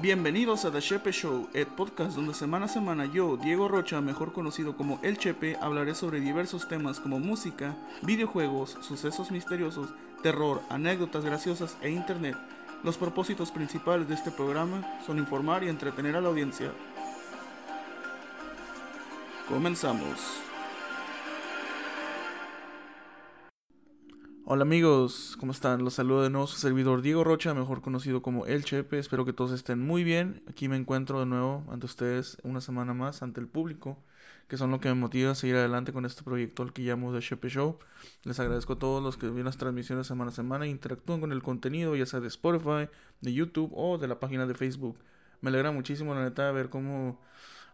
Bienvenidos a The Chepe Show, el podcast donde semana a semana yo, Diego Rocha, mejor conocido como El Chepe, hablaré sobre diversos temas como música, videojuegos, sucesos misteriosos, terror, anécdotas graciosas e internet. Los propósitos principales de este programa son informar y entretener a la audiencia. Comenzamos. Hola amigos, ¿cómo están? Los saludo de nuevo su servidor Diego Rocha, mejor conocido como El Chepe. Espero que todos estén muy bien. Aquí me encuentro de nuevo ante ustedes una semana más ante el público, que son lo que me motiva a seguir adelante con este proyecto al que llamo The Chepe Show. Les agradezco a todos los que ven las transmisiones semana a semana e interactúan con el contenido, ya sea de Spotify, de YouTube o de la página de Facebook. Me alegra muchísimo, la neta, ver cómo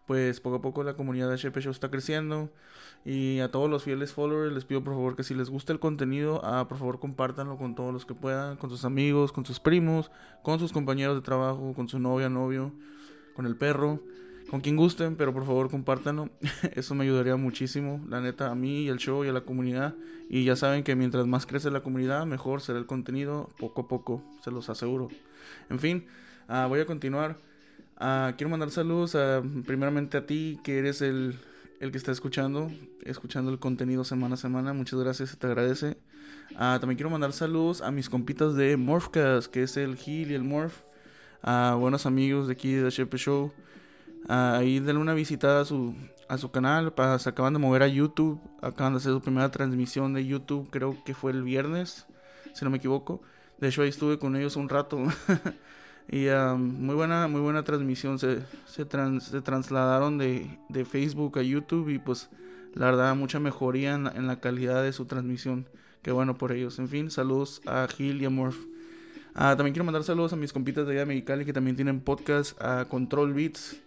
pues poco a poco la comunidad de Chepe Show está creciendo. Y a todos los fieles followers les pido por favor que si les gusta el contenido, ah, por favor compártanlo con todos los que puedan, con sus amigos, con sus primos, con sus compañeros de trabajo, con su novia, novio, con el perro, con quien gusten, pero por favor compártanlo. Eso me ayudaría muchísimo, la neta, a mí y al show y a la comunidad. Y ya saben que mientras más crece la comunidad, mejor será el contenido, poco a poco, se los aseguro. En fin, ah, voy a continuar. Ah, quiero mandar saludos a, primeramente a ti, que eres el, el, que está escuchando, escuchando el contenido semana a semana. Muchas gracias, te agradece. Ah, también quiero mandar saludos a mis compitas de Morphcast, que es el Gil y el Morph. A buenos amigos de aquí de The Shepe Show. ahí denle una visitada a su, a su canal. Para, se acaban de mover a YouTube. Acaban de hacer su primera transmisión de YouTube, creo que fue el viernes, si no me equivoco. De hecho, ahí estuve con ellos un rato. Y muy buena muy buena transmisión. Se, se, se trasladaron de, de, Facebook a YouTube y pues la verdad mucha mejoría en la, calidad de su transmisión. Qué bueno por ellos. En fin, saludos a Gil y a Morph. Ah, también quiero mandar saludos a mis compitas de allá de Mexicali que también tienen podcast, a Control Beats,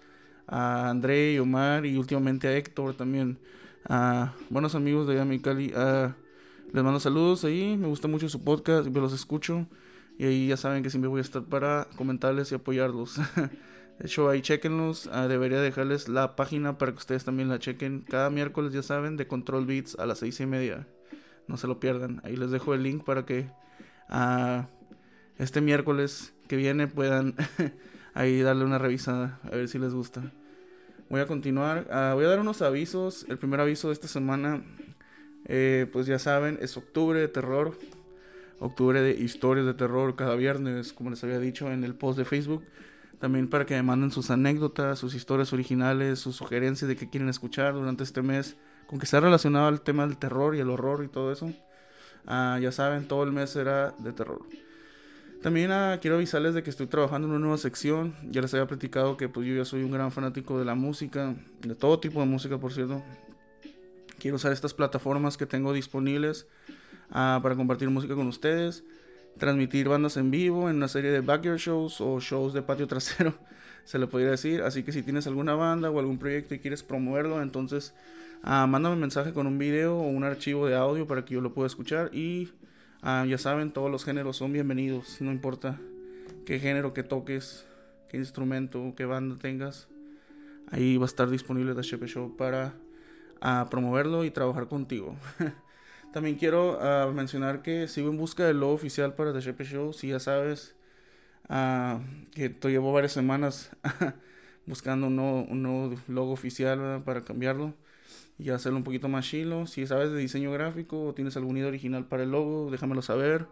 a André y Omar y últimamente a Héctor también. A buenos amigos de allá de Mexicali. les mando saludos ahí, me gusta mucho su podcast, siempre los escucho. Y ahí ya saben que siempre voy a estar para comentarles y apoyarlos. De hecho, ahí chequenlos. Ah, debería dejarles la página para que ustedes también la chequen. Cada miércoles, ya saben, de Control Beats a las seis y media. No se lo pierdan. Ahí les dejo el link para que uh, este miércoles que viene puedan ahí darle una revisada. A ver si les gusta. Voy a continuar. Ah, voy a dar unos avisos. El primer aviso de esta semana, eh, pues ya saben, es octubre de terror octubre de historias de terror cada viernes, como les había dicho en el post de Facebook. También para que me manden sus anécdotas, sus historias originales, sus sugerencias de qué quieren escuchar durante este mes, con que sea relacionado al tema del terror y el horror y todo eso. Ah, ya saben, todo el mes será de terror. También ah, quiero avisarles de que estoy trabajando en una nueva sección. Ya les había platicado que pues, yo ya soy un gran fanático de la música, de todo tipo de música, por cierto. Quiero usar estas plataformas que tengo disponibles Ah, para compartir música con ustedes, transmitir bandas en vivo en una serie de backyard shows o shows de patio trasero, se le podría decir. Así que si tienes alguna banda o algún proyecto y quieres promoverlo, entonces uh, mándame un mensaje con un video o un archivo de audio para que yo lo pueda escuchar. Y ah, ya saben, todos los géneros son bienvenidos, no importa qué género que toques, qué instrumento, qué banda tengas. Ahí va a estar disponible The Shepe Show para promoverlo y trabajar contigo. También quiero uh, mencionar que sigo en busca del logo oficial para The Shepe Show. Si ya sabes uh, que te llevo varias semanas buscando un nuevo, logo oficial para cambiarlo y hacerlo un poquito más chilo. Si sabes de diseño gráfico o tienes algún idea original para el logo, déjamelo saber.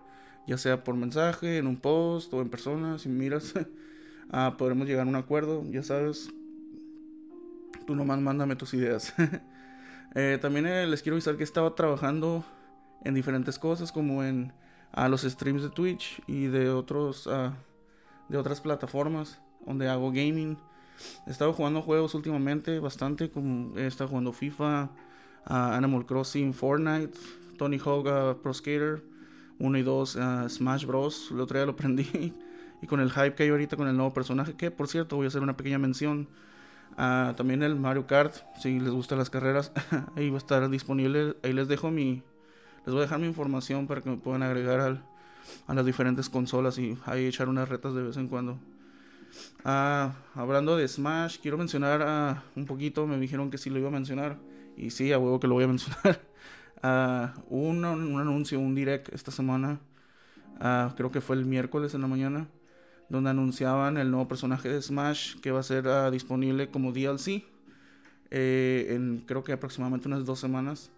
Ya sea por mensaje, en un post o en persona. Si miras, uh, podremos llegar a un acuerdo. Ya sabes, tú nomás mándame tus ideas. Eh, también eh, les quiero avisar que estaba trabajando en diferentes cosas como en a los streams de Twitch y de otros de otras plataformas donde hago gaming. He estado jugando juegos últimamente bastante, como he estado jugando FIFA, Animal Crossing, Fortnite, Tony Hawk Pro Skater 1 y 2, Smash Bros. El otro día lo aprendí. y con el hype que hay ahorita con el nuevo personaje, que por cierto voy a hacer una pequeña mención. también el Mario Kart, si les gustan las carreras, ahí va a estar disponible. Ahí les dejo mi, les voy a dejar mi información para que me puedan agregar al, a las diferentes consolas y ahí echar unas retas de vez en cuando. Ah, hablando de Smash, quiero mencionar ah, un poquito, me dijeron que sí lo iba a mencionar. Y sí, a huevo que lo voy a mencionar. Ah, un, un, anuncio, un direct esta semana. creo que fue el miércoles en la mañana. donde anunciaban el nuevo personaje de Smash que va a ser uh, disponible como DLC eh, en creo que aproximadamente unas dos semanas.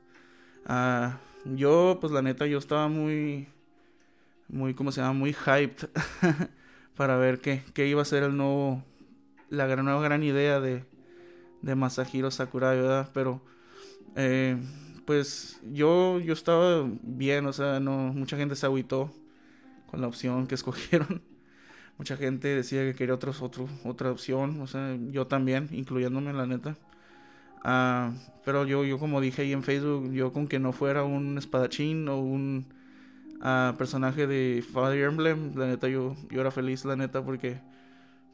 Yo, pues la neta, yo estaba muy, muy, ¿cómo se llama? Muy hyped para ver qué, qué iba a ser el nuevo, la gran, nueva gran idea de, de Masahiro Sakurai, ¿verdad? Pero, eh, pues yo, yo estaba bien, o sea, no, mucha gente se agüitó con la opción que escogieron. Mucha gente decía que quería otros, otro, otra opción, o sea, yo también, incluyéndome, la neta. Uh, pero yo, yo como dije ahí en Facebook, yo con que no fuera un espadachín o un uh, personaje de Fire Emblem, la neta yo, yo era feliz, la neta, porque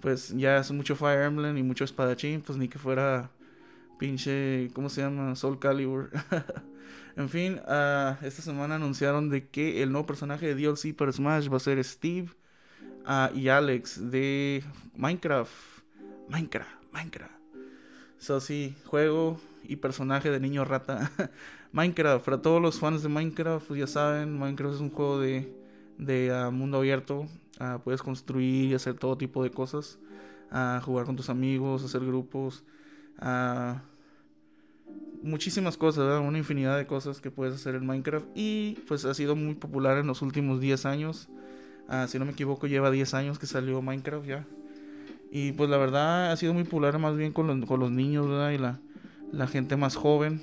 pues ya es mucho Fire Emblem y mucho espadachín, pues ni que fuera pinche, ¿cómo se llama? Soul Calibur. en fin, uh, esta semana anunciaron de que el nuevo personaje de DLC para Smash va a ser Steve y Alex de Minecraft. Minecraft, Minecraft. So, sí, juego y personaje de niño rata. Minecraft, para todos los fans de Minecraft, pues ya saben, Minecraft es un juego de, de uh, mundo abierto. Uh, puedes construir y hacer todo tipo de cosas. Uh, jugar con tus amigos, hacer grupos. muchísimas cosas, una infinidad de cosas que puedes hacer en Minecraft. Y pues ha sido muy popular en los últimos 10 años. si no me equivoco, lleva 10 años que salió Minecraft ya. Y pues la verdad ha sido muy popular más bien con los, con los niños. Y la, la gente más joven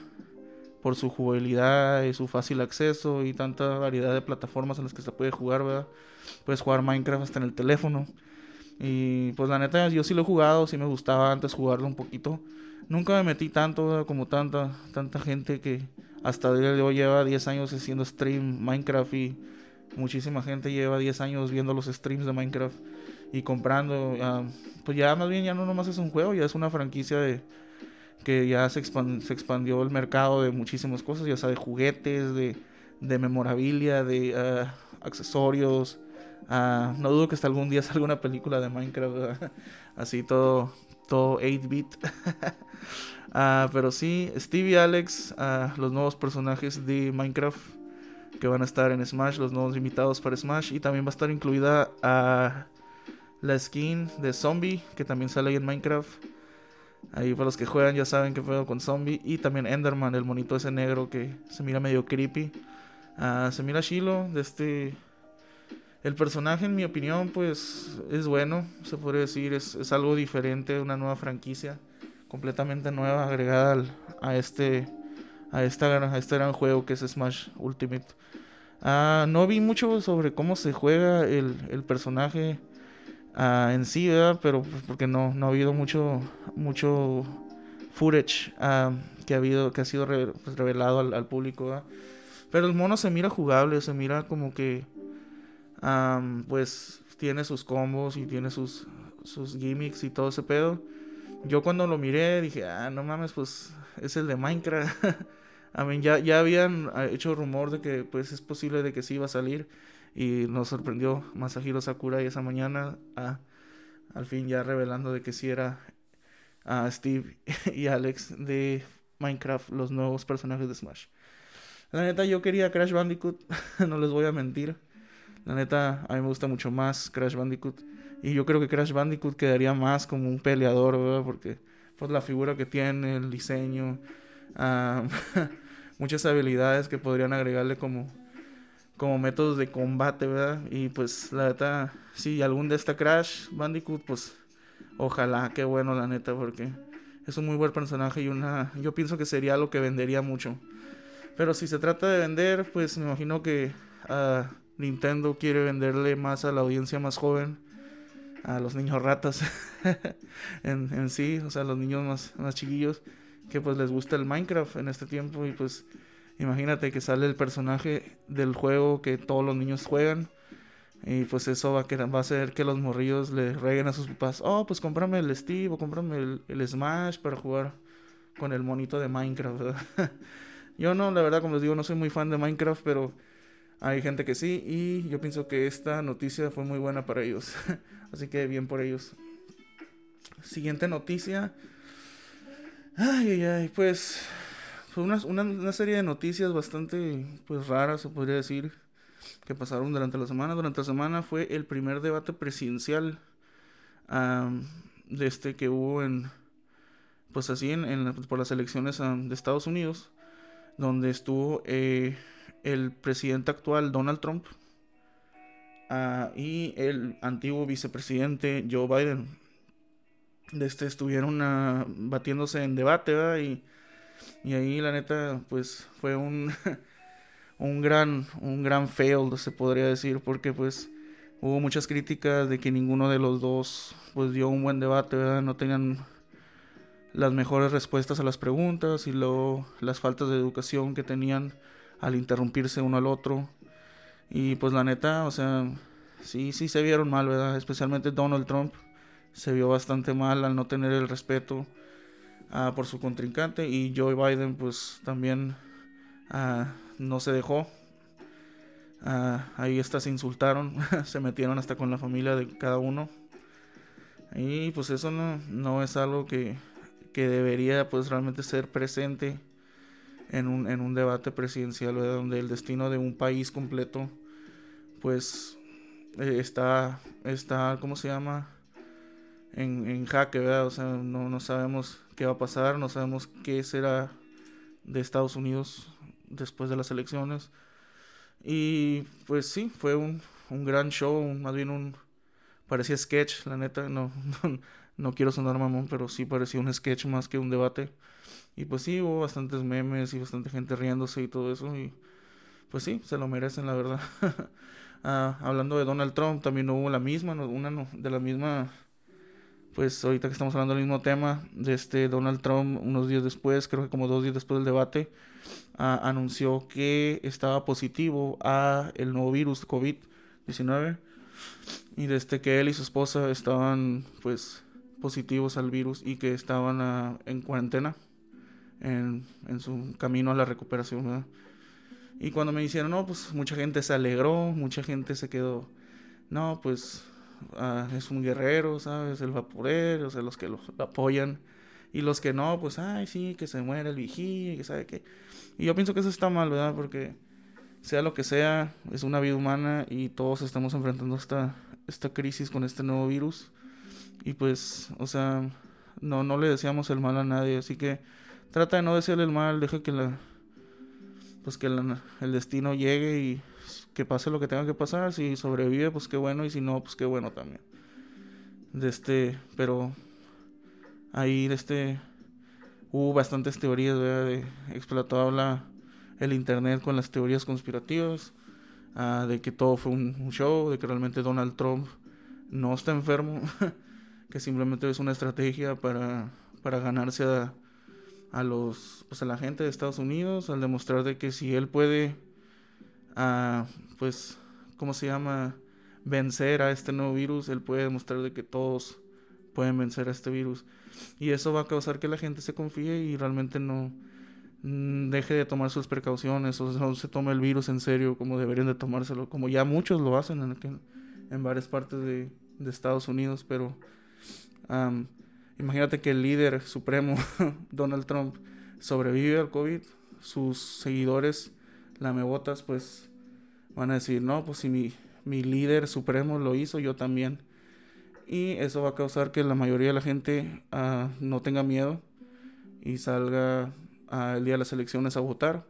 por su jugabilidad y su fácil acceso y tanta variedad de plataformas en las que se puede jugar, ¿verdad? Puedes jugar Minecraft hasta en el teléfono. Y pues la neta yo sí lo he jugado, sí me gustaba antes jugarlo un poquito. Nunca me metí tanto como tanta tanta gente que hasta día de hoy lleva 10 años haciendo stream Minecraft y muchísima gente lleva 10 años viendo los streams de Minecraft y comprando. pues ya más bien ya no nomás es un juego, ya es una franquicia de que ya se, se expandió el mercado de muchísimas cosas, ya sea de juguetes, de, de memorabilia, de ah, accesorios. Uh, no dudo que hasta algún día salga una película de Minecraft, así todo, todo 8-bit. Ah, pero sí, Steve y Alex, los nuevos personajes de Minecraft que van a estar en Smash, los nuevos invitados para Smash. Y también va a estar incluida a la skin de Zombie, que también sale ahí en Minecraft. Ahí para los que juegan ya saben que juego con Zombie. Y también Enderman, el monito ese negro que se mira medio creepy. Uh, se mira chilo de este... El personaje, en mi opinión, pues es bueno, se podría decir. Es, es algo diferente, una nueva franquicia. Completamente nueva, agregada a este... A, esta, a este gran juego que es Smash Ultimate. Uh, no vi mucho sobre cómo se juega el, el personaje uh, en sí, ¿verdad? Pero pues, porque no, no ha habido mucho, mucho footage uh, que ha habido, que ha sido pues, revelado al, público. Pero el mono se mira jugable, se mira como que, um, pues, tiene sus combos y tiene sus, sus gimmicks y todo ese pedo. Yo cuando lo miré dije, ah, no mames, pues es el de Minecraft. I mean, ya, ya habían hecho rumor de que pues es posible de que sí iba a salir. Y nos sorprendió Masahiro Sakurai esa mañana, a, al fin ya revelando de que sí era a Steve y Alex de Minecraft, los nuevos personajes de Smash. La neta, yo quería Crash Bandicoot, no les voy a mentir. La neta, a mí me gusta mucho más Crash Bandicoot. Y yo creo que Crash Bandicoot quedaría más como un peleador, ¿verdad? Porque pues la figura que tiene, el diseño, uh, muchas habilidades que podrían agregarle como como métodos de combate, ¿verdad? Y pues la neta, si algún de esta Crash Bandicoot, pues ojalá, qué bueno la neta, porque es un muy buen personaje y una, yo pienso que sería algo que vendería mucho. Pero si se trata de vender, pues me imagino que uh, Nintendo quiere venderle más a la audiencia más joven, a los niños ratas en, en sí, o sea, los niños más, más chiquillos, que pues les gusta el Minecraft en este tiempo y pues Imagínate que sale el personaje del juego que todos los niños juegan. Y pues eso va a, a hacer que los morrillos le reguen a sus papás. Oh, pues cómprame el Steve o cómprame el, Smash para jugar con el monito de Minecraft. yo no, la verdad, como les digo, no soy muy fan de Minecraft, pero hay gente que sí. Y yo pienso que esta noticia fue muy buena para ellos. Así que bien por ellos. Siguiente noticia. Ay, ay, ay, pues fue una, una, serie de noticias bastante pues raras, se podría decir. que pasaron durante la semana. Durante la semana fue el primer debate presidencial de este que hubo en, pues así, en, por las elecciones de Estados Unidos, donde estuvo eh, el presidente actual Donald Trump ah, y el antiguo vicepresidente Joe Biden. De este estuvieron uh, batiéndose en debate, Y, y ahí la neta, pues fue un, un gran, un gran fail, se podría decir, porque pues hubo muchas críticas de que ninguno de los dos pues dio un buen debate, No tenían las mejores respuestas a las preguntas y luego las faltas de educación que tenían al interrumpirse uno al otro. Y pues la neta, o sea, sí, sí se vieron mal, ¿verdad? Especialmente Donald Trump se vio bastante mal al no tener el respeto uh, por su contrincante y Joe Biden pues también uh, no se dejó. Uh, ahí hasta se insultaron, se metieron hasta con la familia de cada uno. Y pues eso no, no es algo que, que debería pues realmente ser presente en un, en un debate presidencial, donde el destino de un país completo pues eh, está, está, ¿cómo se llama? En, en jaque, ¿verdad? O sea, no, no sabemos qué va a pasar, no sabemos qué será de Estados Unidos después de las elecciones. Y pues sí, fue un, un gran show, más bien un... Parecía sketch, la neta, no, no, no quiero sonar mamón, pero sí parecía un sketch más que un debate. Y pues sí, hubo bastantes memes y bastante gente riéndose y todo eso. Y pues sí, se lo merecen, la verdad. ah, hablando de Donald Trump, también hubo la misma, una de la misma. Pues ahorita que estamos hablando del mismo tema, de este Donald Trump, unos días después, creo que como dos días después del debate, anunció que estaba positivo a el nuevo virus COVID-19 y desde que él y su esposa estaban pues positivos al virus y que estaban ah, en cuarentena en, en, su camino a la recuperación. Y cuando me dijeron, no, pues mucha gente se alegró, mucha gente se quedó, no, pues ah, es un guerrero, ¿sabes? El vaporero, o sea, los que lo, apoyan. Y los que no, pues, ay, sí, que se muere el vigía, que sabe qué. Y yo pienso que eso está mal, ¿verdad? Porque sea lo que sea, es una vida humana y todos estamos enfrentando esta, esta crisis con este nuevo virus. Y pues, o sea, no, no le deseamos el mal a nadie, así que trata de no desearle el mal, deja que la pues que el destino llegue y que pase lo que tenga que pasar, si sobrevive pues qué bueno y si no pues qué bueno también. De este, pero ahí de este hubo bastantes teorías. De, explotó la, el internet con las teorías conspirativas, uh, de que todo fue un, un show, de que realmente Donald Trump no está enfermo. que simplemente es una estrategia para, para ganarse a, a los pues a la gente de Estados Unidos al demostrar de que si él puede a pues cómo se llama vencer a este nuevo virus. Él puede demostrar de que todos pueden vencer a este virus. Y eso va a causar que la gente se confíe y realmente no mm, deje de tomar sus precauciones o no se tome el virus en serio como deberían de tomárselo como ya muchos lo hacen en, en varias partes de, de Estados Unidos. Pero imagínate que el líder supremo, Donald Trump, sobrevive al COVID, sus seguidores lamebotas pues van a decir, no, pues si mi, mi líder supremo lo hizo, yo también. Y eso va a causar que la mayoría de la gente ah, no tenga miedo y salga uh, el día de las elecciones a votar.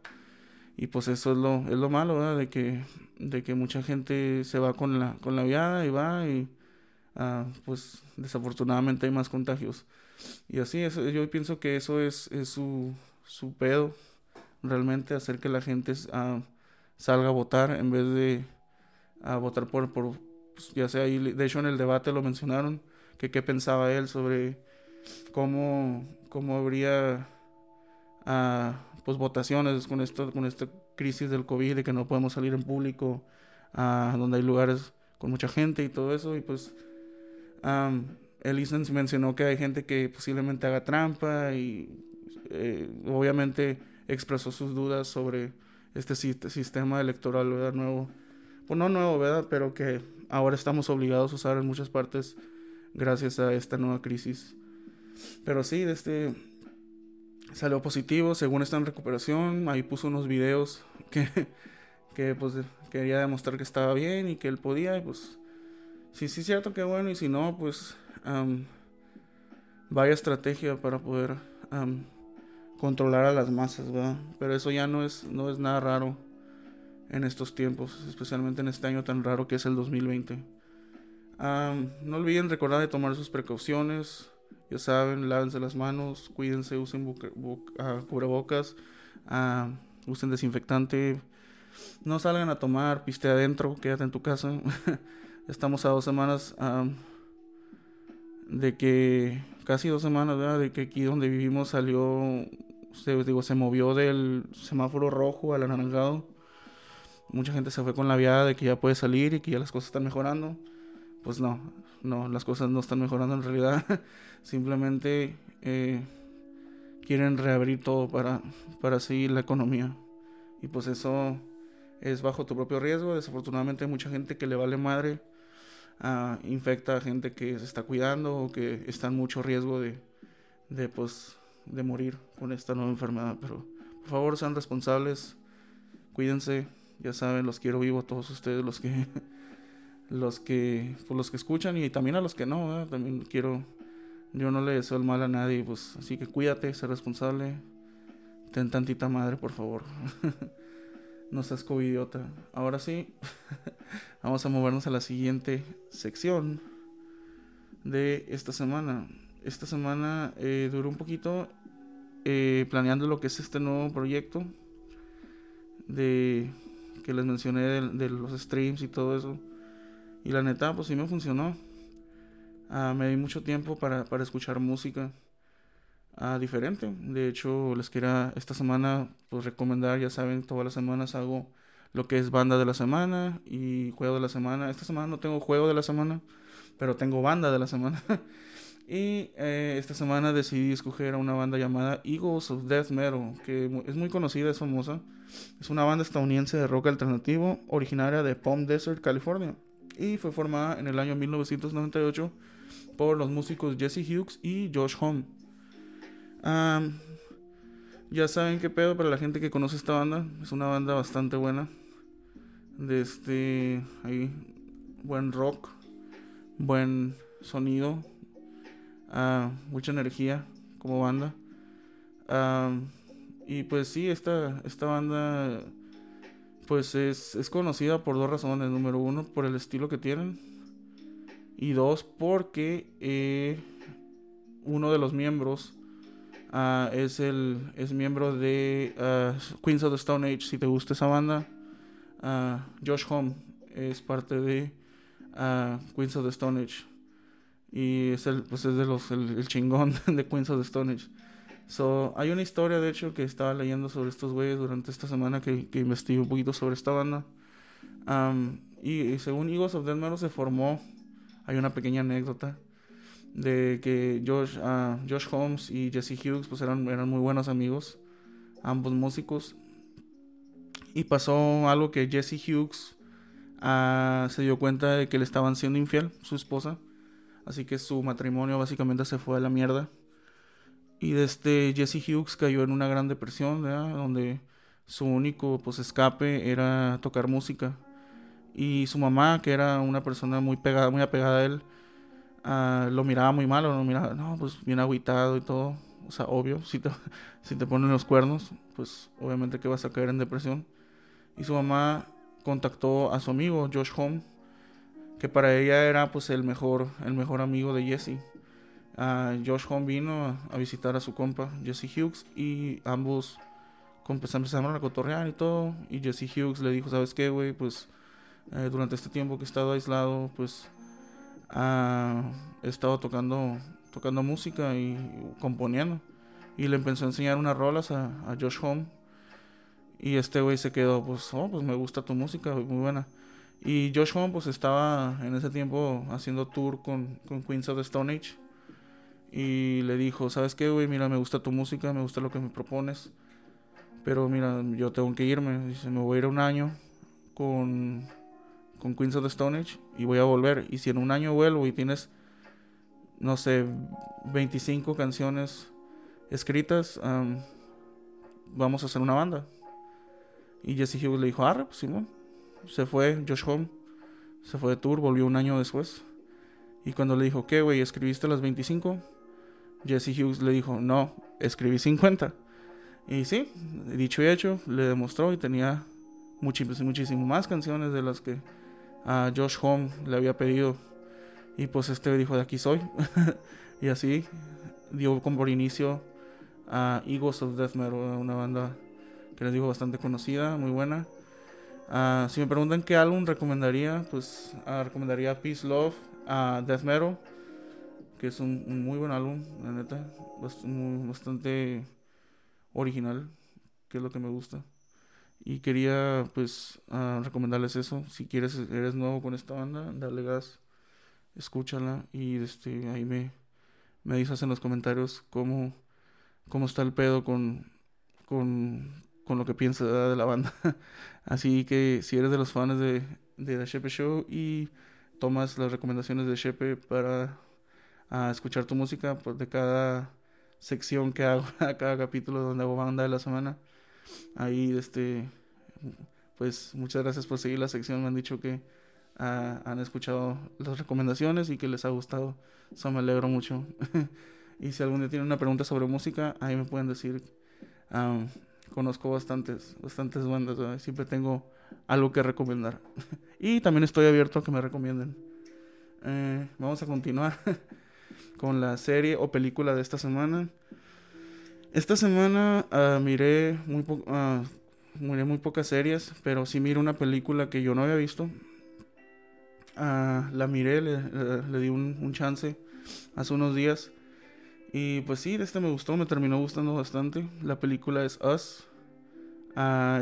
Y pues eso es lo, es lo malo, ¿verdad? De que, de que mucha gente se va con la, con la viada y va y Ah, pues desafortunadamente hay más contagios. Y así, yo pienso que eso es, es su, su pedo, realmente hacer que la gente ah, salga a votar en vez de a votar por, por pues, ya sea, de hecho en el debate lo mencionaron, que qué pensaba él sobre cómo, cómo habría uh, pues votaciones con esto, con esta crisis del COVID, de que no podemos salir en público, a donde hay lugares con mucha gente y todo eso, y pues Um, mencionó que hay gente que posiblemente haga trampa y eh, obviamente expresó sus dudas sobre este sistema electoral ¿verdad? nuevo. Pues no nuevo, ¿verdad? Pero que ahora estamos obligados a usar en muchas partes gracias a esta nueva crisis. Pero sí, este salió positivo, según está en recuperación. Ahí puso unos videos que, que pues quería demostrar que estaba bien y que él podía, y pues, si sí es cierto, que bueno, y si no, pues, vaya estrategia para poder controlar a las masas, ¿verdad? Pero eso ya no es, no es nada raro en estos tiempos, especialmente en este año tan raro que es el 2020. no olviden recordar de tomar sus precauciones, ya saben, lávense las manos, cuídense, usen uh, cubrebocas, uh, usen desinfectante, no salgan a tomar, piste adentro, quédate en tu casa. Estamos a dos semanas de que, casi dos semanas, ¿verdad? De que aquí donde vivimos salió, se, digo, se movió del semáforo rojo al anaranjado. Mucha gente se fue con la viada de que ya puede salir y que ya las cosas están mejorando. Pues no, no, las cosas no están mejorando en realidad. Simplemente eh, quieren reabrir todo para, para seguir la economía. Y pues eso es bajo tu propio riesgo. Desafortunadamente hay mucha gente que le vale madre. Uh, infecta a gente que se está cuidando o que está en mucho riesgo de, de, pues, de morir con esta nueva enfermedad. Pero por favor sean responsables, cuídense. Ya saben, los quiero vivo a todos ustedes, los que los que pues, los que escuchan y también a los que no. También quiero yo no le deseo el mal a nadie, pues así que cuídate, sé responsable. Ten tantita madre, por favor. no seas covidiota. Ahora sí, vamos a movernos a la siguiente sección de esta semana. Esta semana eh, duró un poquito eh, planeando lo que es este nuevo proyecto de que les mencioné de los streams y todo eso. Y la neta, pues sí me funcionó. Ah, me di mucho tiempo para, para escuchar música uh, diferente. De hecho, les quería esta semana pues recomendar, ya saben, todas las semanas hago lo que es banda de la semana y juego de la semana. Esta semana no tengo juego de la semana, pero tengo banda de la semana. y eh, esta semana decidí escoger a una banda llamada Eagles of Death Metal, que es muy conocida, es famosa. Es una banda estadounidense de rock alternativo, originaria de Palm Desert, California. Y fue formada en el año 1998 por los músicos Jesse Hughes y Josh Home. ya saben qué pedo para la gente que conoce esta banda. Es una banda bastante buena. De este. Ahí. Buen rock. Buen sonido. Ah, mucha energía como banda. y pues sí, esta, esta banda. Pues es, es conocida por dos razones. Número uno, por el estilo que tienen y dos, porque eh, uno de los miembros uh, es el es miembro de uh, Queens of the Stone Age. Si te gusta esa banda, uh, Josh Home es parte de Queens of the Stone Age. Y es el, pues es de los, el, chingón de Queens of the Stone Age. So, hay una historia, de hecho, que estaba leyendo sobre estos güeyes durante esta semana que, que investigué un poquito sobre esta banda. Um, y, según Eagles of Death Metal se formó hay una pequeña anécdota de que Josh, uh, Josh Holmes y Jesse Hughes pues eran, eran muy buenos amigos, ambos músicos. Y pasó algo que Jesse Hughes uh, se dio cuenta de que le estaban siendo infiel, su esposa. Así que su matrimonio básicamente se fue a la mierda. Y este Jesse Hughes cayó en una gran depresión, donde su único pues escape era tocar música. Y su mamá, que era una persona muy pegada, muy apegada a él, uh, lo miraba muy mal, lo miraba, no, pues bien agüitado y todo. O sea, obvio, si te, si te ponen los cuernos, pues obviamente que vas a caer en depresión. Y su mamá contactó a su amigo, Josh Home, que para ella era pues el mejor, el mejor amigo de Jesse. Uh, Josh Home vino a, visitar a su compa, Jesse Hughes, y ambos empezaron a cotorrear y todo. Y Jesse Hughes le dijo, ¿sabes qué, güey? Pues eh, durante este tiempo que he estado aislado, pues he estado tocando, tocando música y componiendo. Y le empezó a enseñar unas rolas a, Josh Home. Y este güey se quedó, pues, oh, pues me gusta tu música, muy buena. Y Josh Home, pues estaba en ese tiempo haciendo tour con, Queens of the Stone Age. Y le dijo, ¿sabes qué, güey? Mira, me gusta tu música, me gusta lo que me propones. Pero mira, yo tengo que irme. Dice, me voy a ir un año con con Queens of the Stone Age y voy a volver. Y si en un año vuelvo y tienes, no sé, 25 canciones escritas, vamos a hacer una banda. Y Jesse Hughes le dijo, arre, pues Simón, se fue, Josh Home, se fue de tour, volvió un año después. Y cuando le dijo, ¿qué, güey? ¿Escribiste las 25? Jesse Hughes le dijo, no, escribí 50. Y sí, dicho y hecho, le demostró y tenía muchísimo más canciones de las que a Josh Home le había pedido. Y pues este dijo, de aquí soy. y así dio como por inicio a Eagles of Death Metal, una banda que les digo bastante conocida, muy buena. Uh, si me preguntan qué álbum recomendaría, pues uh, recomendaría Peace Love a Death Metal, que es un, muy buen álbum, la neta, bastante original, que es lo que me gusta. Y quería pues uh, recomendarles eso. Si quieres, eres nuevo con esta banda, dale gas, escúchala y este, ahí me, me dices en los comentarios cómo, cómo está el pedo con, con, con lo que piensas de la banda. Así que si eres de los fans de, de The Shepe Show y tomas las recomendaciones de Shepe para escuchar tu música pues, de cada sección que hago, a cada capítulo donde hago banda de la semana. Ahí, este, pues muchas gracias por seguir la sección. Me han dicho que ah, han escuchado las recomendaciones y que les ha gustado. Eso me alegro mucho. y si algún día tienen una pregunta sobre música, ahí me pueden decir. Conozco bastantes, bastantes bandas. Siempre tengo algo que recomendar. y también estoy abierto a que me recomienden. Eh, vamos a continuar con la serie o película de esta semana. Esta semana uh, miré, muy uh, miré muy pocas series, pero sí miré una película que yo no había visto. Uh, la miré, le, le, di un, un, chance hace unos días. Y pues sí, este me gustó, me terminó gustando bastante. La película es Us.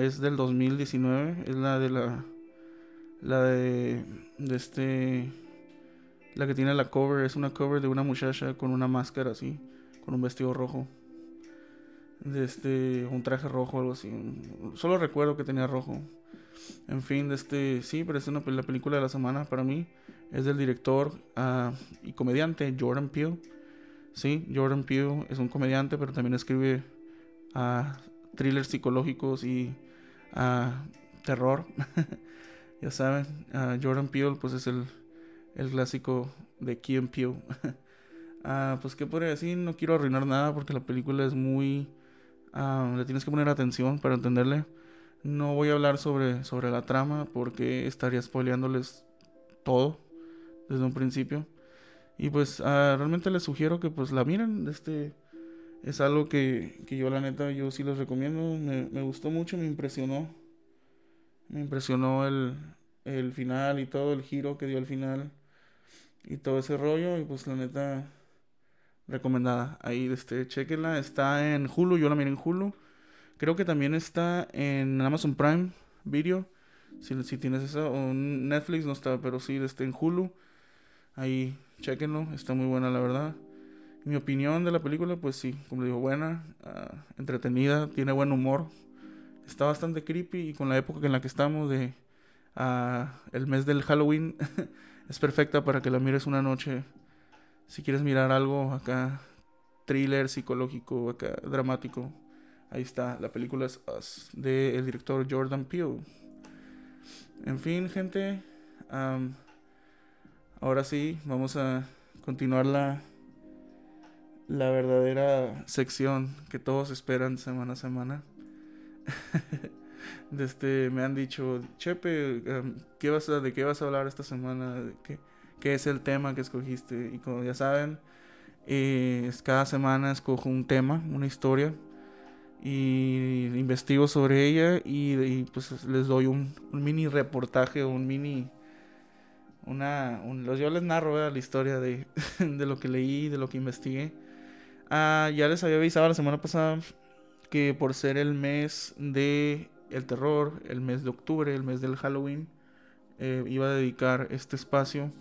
es del 2019. Es la de la. La de. De este. La que tiene la cover. Es una cover de una muchacha con una máscara así. Con un vestido rojo de este un traje rojo algo así. Solo recuerdo que tenía rojo. En fin, de este sí, pero es una la película de la semana para mí. Es del director uh, y comediante Jordan Peele. Sí, Jordan Peele es un comediante, pero también escribe uh, thrillers psicológicos y uh, terror. ya saben, Jordan Peele pues es el, el clásico de Key Peele. pues qué podría decir, no quiero arruinar nada porque la película es muy Ah, le tienes que poner atención para entenderle. No voy a hablar sobre, sobre la trama porque estaría spoileándoles todo desde un principio. Y pues ah, realmente les sugiero que pues la miren. Este es algo que, que yo la neta yo sí les recomiendo. Me, me, gustó mucho, me impresionó. Me impresionó el, el final y todo el giro que dio al final. Y todo ese rollo. Y pues la neta recomendada. Ahí, este, chequenla. Está en Hulu, yo la miré en Hulu. Creo que también está en Amazon Prime Video. Si, si tienes eso, o Netflix no está, pero sí, está en Hulu. Ahí, chequenlo. Está muy buena, la verdad. Mi opinión de la película, pues sí, como digo, buena, uh, entretenida, tiene buen humor. Está bastante creepy y con la época en la que estamos de uh, el mes del Halloween es perfecta para que la mires una noche si quieres mirar algo acá, thriller psicológico, acá, dramático, ahí está. La película es Us, del director Jordan Peele. En fin, gente. Ahora sí, vamos a continuar la, la verdadera sección que todos esperan semana a semana. Este, me han dicho, Chepe, ¿qué vas a, ¿de qué vas a hablar esta semana? ¿De qué? qué es el tema que escogiste. Y como ya saben, cada semana escojo un tema, una historia, y investigo sobre ella y, pues les doy un, mini reportaje, un mini... Una, yo les narro la historia de, de, lo que leí, de lo que investigué. Ah, ya les había avisado la semana pasada que por ser el mes de el terror, el mes de octubre, el mes del Halloween, eh, iba a dedicar este espacio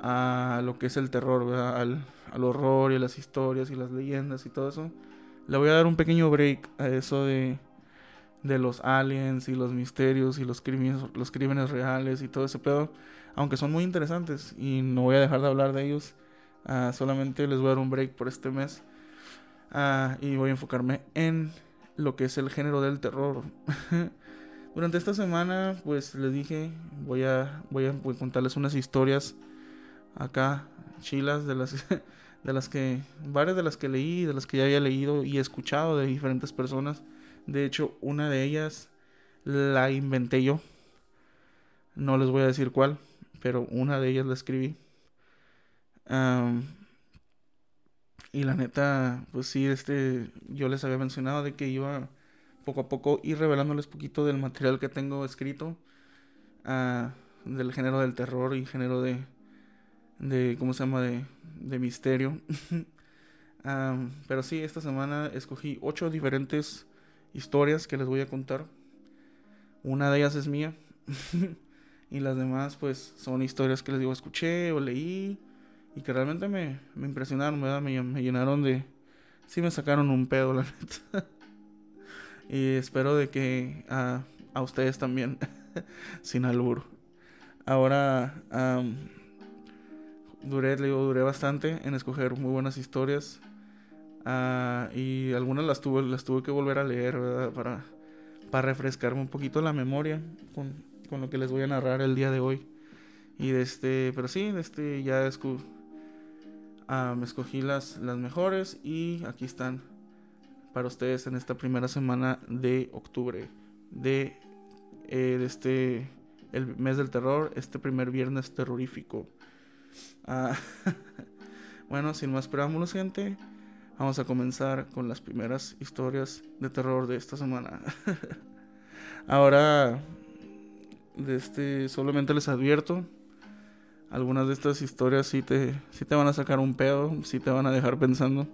a lo que es el terror, Al, al, horror y a las historias y las leyendas y todo eso. Le voy a dar un pequeño break a eso de, de los aliens y los misterios y los crímenes, los crímenes reales y todo ese pedo. Aunque son muy interesantes y no voy a dejar de hablar de ellos. Uh, solamente les voy a dar un break por este mes. Uh, y voy a enfocarme en lo que es el género del terror. Durante esta semana, pues les dije, voy a, voy a, contarles unas historias acá, chilas, de las, de las que, varias de las que leí, de las que ya había leído y escuchado de diferentes personas. De hecho, una de ellas la inventé yo. No les voy a decir cuál, pero una de ellas la escribí. y la neta, pues sí, este, yo les había mencionado de que iba poco a poco ir revelándoles poquito del material que tengo escrito, uh, del género del terror y género de, de ¿cómo se llama? De, de misterio. pero sí, esta semana escogí ocho diferentes historias que les voy a contar. Una de ellas es mía. y las demás, pues, son historias que les digo, escuché o leí. Y que realmente me, me impresionaron, ¿verdad? Me, llenaron de... Sí me sacaron un pedo, la neta. y espero de que a, a ustedes también, sin albur. Ahora, duré, le digo, duré bastante en escoger muy buenas historias. Ah, y algunas las tuve, las tuve que volver a leer, ¿verdad? Para, para refrescarme un poquito la memoria con, lo que les voy a narrar el día de hoy. Y de este, pero sí, de este, ya escu escogí las, las mejores y aquí están para ustedes en esta primera semana de octubre de, eh, de este, el mes del terror, este primer viernes terrorífico. Ah, bueno, sin más preámbulos, gente, vamos a comenzar con las primeras historias de terror de esta semana. Ahora, de este, solamente les advierto, algunas de estas historias sí te, sí te van a sacar un pedo, sí te van a dejar pensando.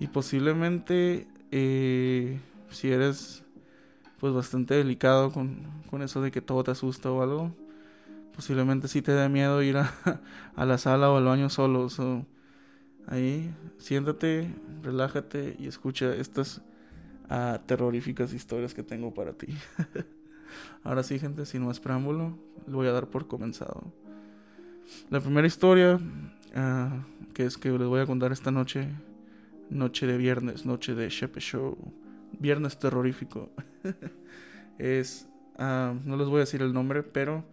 Y posiblemente, eh, si eres pues bastante delicado con, con eso de que todo te asusta o algo, posiblemente sí te da miedo ir a, a la sala o al baño solo. ahí, siéntate, relájate y escucha estas uh, terroríficas historias que tengo para ti. Ahora sí, gente, sin más preámbulo, lo voy a dar por comenzado. La primera historia uh, que es que les voy a contar esta noche, noche de viernes, noche de Shepe Show, viernes terrorífico, es, uh, no les voy a decir el nombre, pero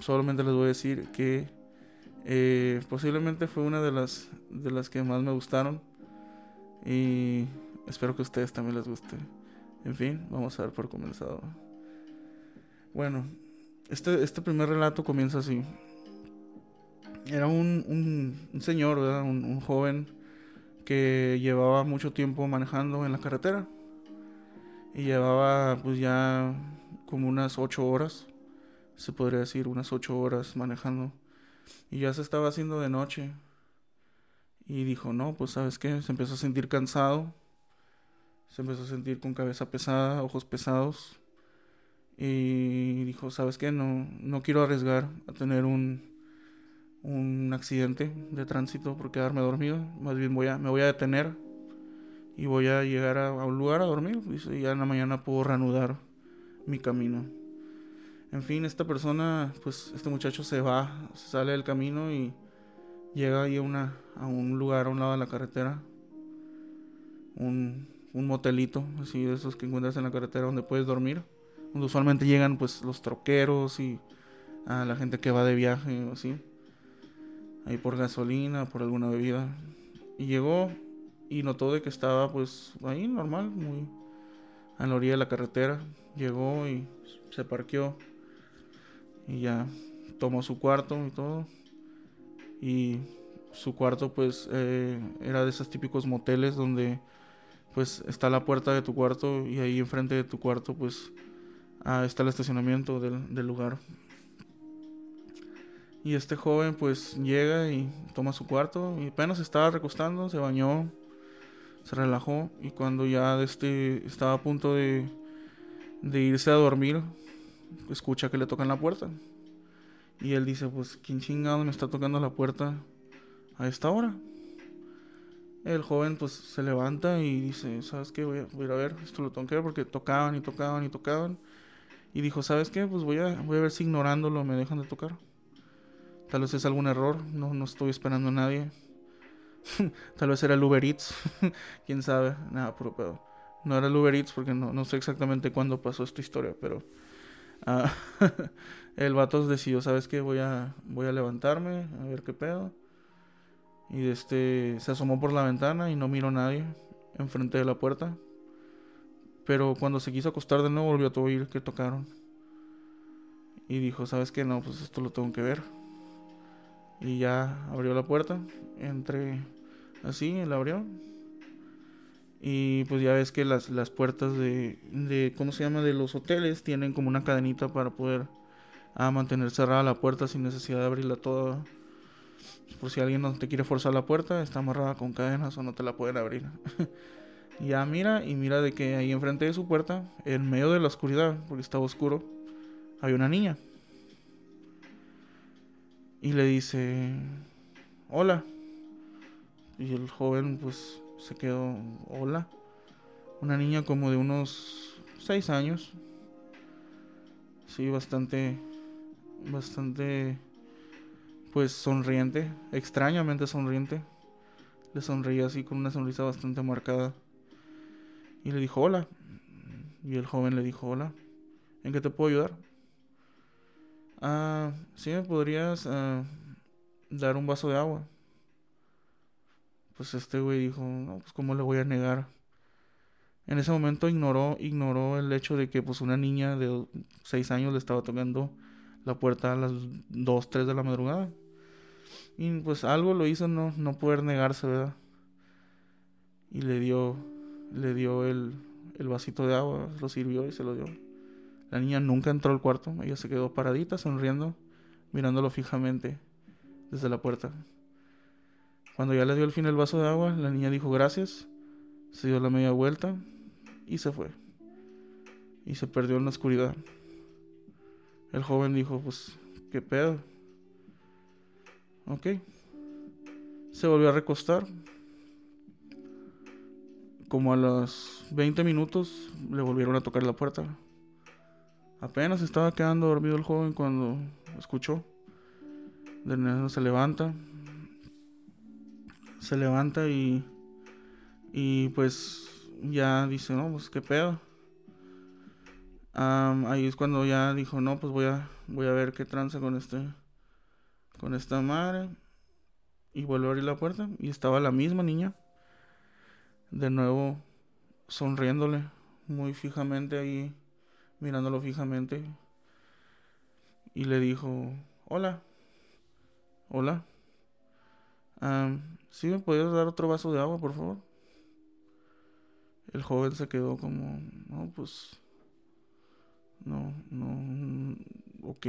solamente les voy a decir que eh, posiblemente fue una de las, de las que más me gustaron. Y espero que a ustedes también les guste. En fin, vamos a ver por comenzado. Bueno, este, este primer relato comienza así. Era un, un, señor, Un, un joven que llevaba mucho tiempo manejando en la carretera. Y llevaba pues ya como unas 8 horas se podría decir, unas ocho horas manejando. Y ya se estaba haciendo de noche. Y dijo, no, pues sabes qué, se empezó a sentir cansado. Se empezó a sentir con cabeza pesada, ojos pesados. Y dijo, sabes qué, no, no quiero arriesgar a tener un, un accidente de tránsito por quedarme dormido. Más bien voy a, me voy a detener y voy a llegar a, un lugar a dormir. Y ya en la mañana puedo reanudar mi camino. En fin, esta persona, pues este muchacho se va, sale del camino y llega ahí a, una, a un lugar a un lado de la carretera. Un, un motelito, así de esos que encuentras en la carretera donde puedes dormir. Usualmente llegan pues los troqueros y a la gente que va de viaje o así. Ahí por gasolina, por alguna bebida. Y llegó y notó de que estaba pues ahí normal, muy a la orilla de la carretera. Llegó y se parqueó y ya tomó su cuarto y todo. Y su cuarto pues eh, era de esos típicos moteles donde pues está la puerta de tu cuarto y ahí enfrente de tu cuarto pues ah, está el estacionamiento del, lugar. Y este joven pues llega y toma su cuarto y apenas estaba recostando, se bañó, se relajó y cuando ya este estaba a punto de, de irse a dormir escucha que le tocan la puerta. Y él dice, pues, ¿quién chingado me está tocando la puerta a esta hora? El joven pues se levanta y dice, ¿sabes qué? Voy a, voy a, ver, esto lo ver porque tocaban y tocaban y tocaban. Y dijo, ¿sabes qué? Pues voy a, voy a ver si ignorándolo me dejan de tocar. Tal vez es algún error, no, no estoy esperando a nadie. Tal vez era el Uber Eats, quién sabe, nada, puro pedo. No era el Uber Eats porque no, no sé exactamente cuándo pasó esta historia, pero ah, el vato decidió, ¿sabes qué? Voy a, voy a levantarme, a ver qué pedo. Y este se asomó por la ventana y no miró a nadie enfrente de la puerta. Pero cuando se quiso acostar de nuevo volvió a oír que tocaron. Y dijo, ¿sabes qué? No, pues esto lo tengo que ver. Y ya abrió la puerta. Entré así, la abrió. Y pues ya ves que las, las puertas de, de, ¿cómo se llama? De los hoteles tienen como una cadenita para poder ah, mantener cerrada la puerta sin necesidad de abrirla toda. Por si alguien no te quiere forzar la puerta, está amarrada con cadenas o no te la pueden abrir. ya mira y mira de que ahí enfrente de su puerta, en medio de la oscuridad, porque estaba oscuro, hay una niña. Y le dice, hola. Y el joven pues se quedó, hola. Una niña como de unos seis años. Sí, bastante, bastante, pues sonriente, extrañamente sonriente. Le sonreía así con una sonrisa bastante marcada. Y le dijo, hola. Y el joven le dijo, hola. ¿En qué te puedo ayudar? Ah, sí, me podrías ah, dar un vaso de agua pues este güey dijo, no, pues cómo le voy a negar. En ese momento ignoró, ignoró el hecho de que pues una niña de 6 años le estaba tocando la puerta a las 2, 3 de la madrugada. Y pues algo lo hizo no, no poder negarse, ¿verdad? Y le dio, le dio el, el vasito de agua, lo sirvió y se lo dio. La niña nunca entró al cuarto, ella se quedó paradita, sonriendo, mirándolo fijamente desde la puerta. Cuando ya le dio al fin el vaso de agua, la niña dijo gracias, se dio la media vuelta y se fue. Y se perdió en la oscuridad. El joven dijo, pues, ¿qué pedo? Ok. Se volvió a recostar. Como a los 20 minutos le volvieron a tocar la puerta. Apenas estaba quedando dormido el joven cuando escuchó. De nuevo se levanta, se levanta y, y pues ya dice, no, pues qué pedo. ahí es cuando ya dijo, no, pues voy a, voy a ver qué tranza con este, con esta madre. Y vuelve a abrir la puerta y estaba la misma niña. De nuevo sonriéndole muy fijamente ahí, mirándolo fijamente. Y le dijo, hola, hola. ¿Sí me podías dar otro vaso de agua, por favor? El joven se quedó como, no, pues, no, no, ok.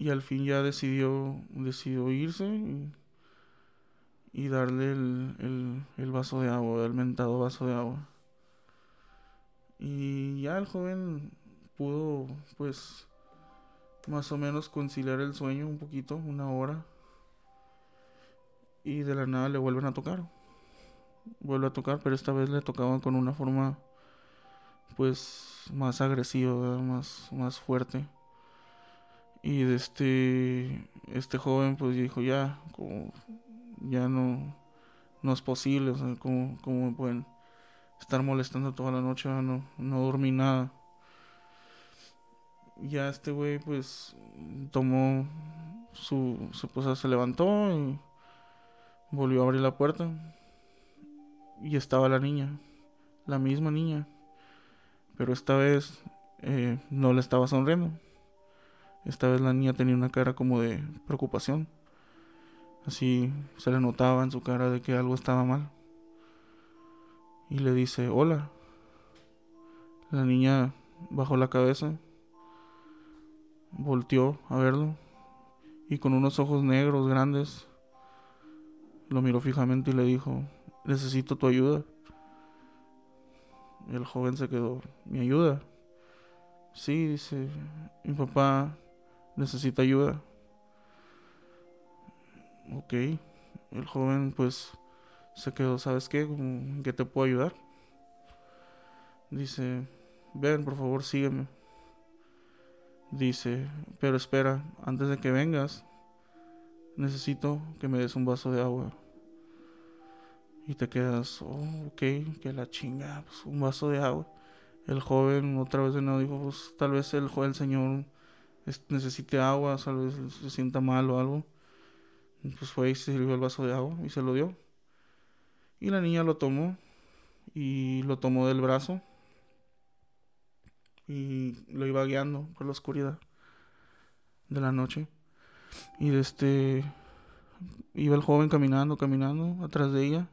Y al fin ya decidió, decidió irse y, darle el, el, el vaso de agua, el mentado vaso de agua. Y ya el joven pudo, pues, más o menos conciliar el sueño un poquito, una hora y de la nada le vuelven a tocar. Vuelve a tocar, pero esta vez le tocaban con una forma pues más agresiva, más, más fuerte. Y este este joven pues dijo ya, como ya no, no es posible, o sea, como, como pueden estar molestando toda la noche, no, no dormí nada. Ya este güey pues tomó su, su pues, se levantó y Volvió a abrir la puerta y estaba la niña, la misma niña, pero esta vez eh, no le estaba sonriendo. Esta vez la niña tenía una cara como de preocupación. Así se le notaba en su cara de que algo estaba mal. Y le dice, hola. La niña bajó la cabeza, volteó a verlo y con unos ojos negros grandes lo miró fijamente y le dijo, necesito tu ayuda. El joven se quedó, ¿mi ayuda? Sí, dice, mi papá necesita ayuda. Ok, el joven pues se quedó, ¿sabes qué? ¿En qué te puedo ayudar? Dice, ven, por favor, sígueme. Dice, pero espera, antes de que vengas, necesito que me des un vaso de agua. Y te quedas, oh, ok, que la chinga, pues un vaso de agua. El joven otra vez de nuevo dijo, pues tal vez el, el señor necesite agua, tal vez se sienta mal o algo. pues fue y se sirvió el vaso de agua y se lo dio. Y la niña lo tomó y lo tomó del brazo y lo iba guiando por la oscuridad de la noche. Y este iba el joven caminando, caminando atrás de ella.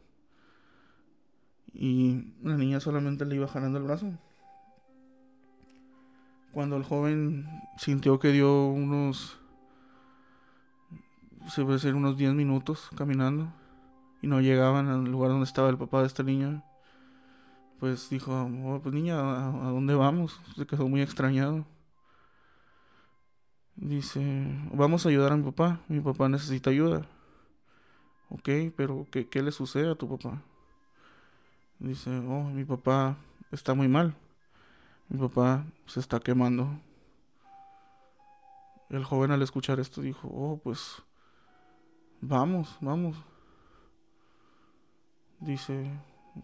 Y la niña solamente le iba jalando el brazo. Cuando el joven sintió que dio unos se puede unos 10 minutos caminando y no llegaban al lugar donde estaba el papá de esta niña, pues dijo, oh, pues niña, ¿a, dónde vamos? Se quedó muy extrañado. Dice, vamos a ayudar a mi papá, mi papá necesita ayuda. Ok, pero ¿qué, qué le sucede a tu papá? Dice, oh, mi papá está muy mal. Mi papá se está quemando. El joven al escuchar esto dijo, oh, pues vamos, vamos. Dice,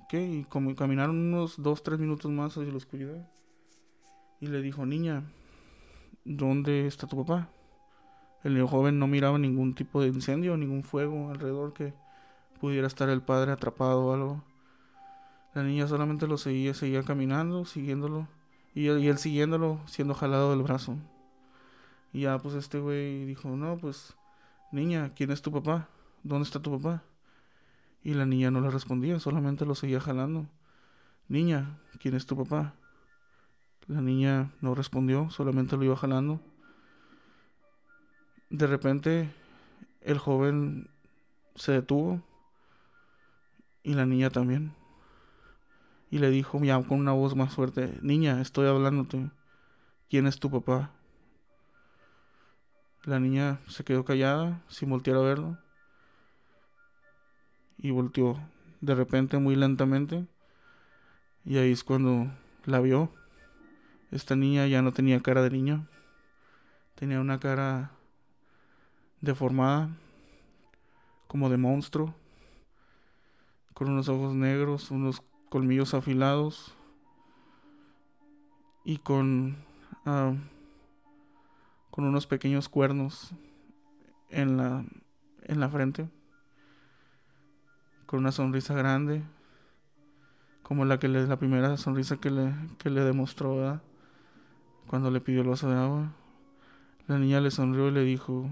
ok, y como caminaron unos dos, tres minutos más hacia la oscuridad. Y le dijo, niña, ¿dónde está tu papá? El joven no miraba ningún tipo de incendio, ningún fuego alrededor que pudiera estar el padre atrapado o algo. La niña solamente lo seguía, seguía caminando, siguiéndolo. Y él, siguiéndolo, siendo jalado del brazo. Y ya, pues este güey dijo, no, pues, niña, ¿quién es tu papá? ¿Dónde está tu papá? Y la niña no le respondía, solamente lo seguía jalando. Niña, ¿quién es tu papá? La niña no respondió, solamente lo iba jalando. De repente, el joven se detuvo y la niña también. Y le dijo ya con una voz más fuerte, Niña, estoy hablándote. ¿Quién es tu papá? La niña se quedó callada, sin voltear a verlo y volteó de repente muy lentamente y ahí es cuando la vio. Esta niña ya no tenía cara de niña, tenía una cara deformada, como de monstruo, con unos ojos negros, unos colmillos afilados y con, ah, con unos pequeños cuernos en la, en la frente con una sonrisa grande, como la que le, la primera sonrisa que le, que le demostró cuando le pidió el vaso de agua. La niña le sonrió y le dijo,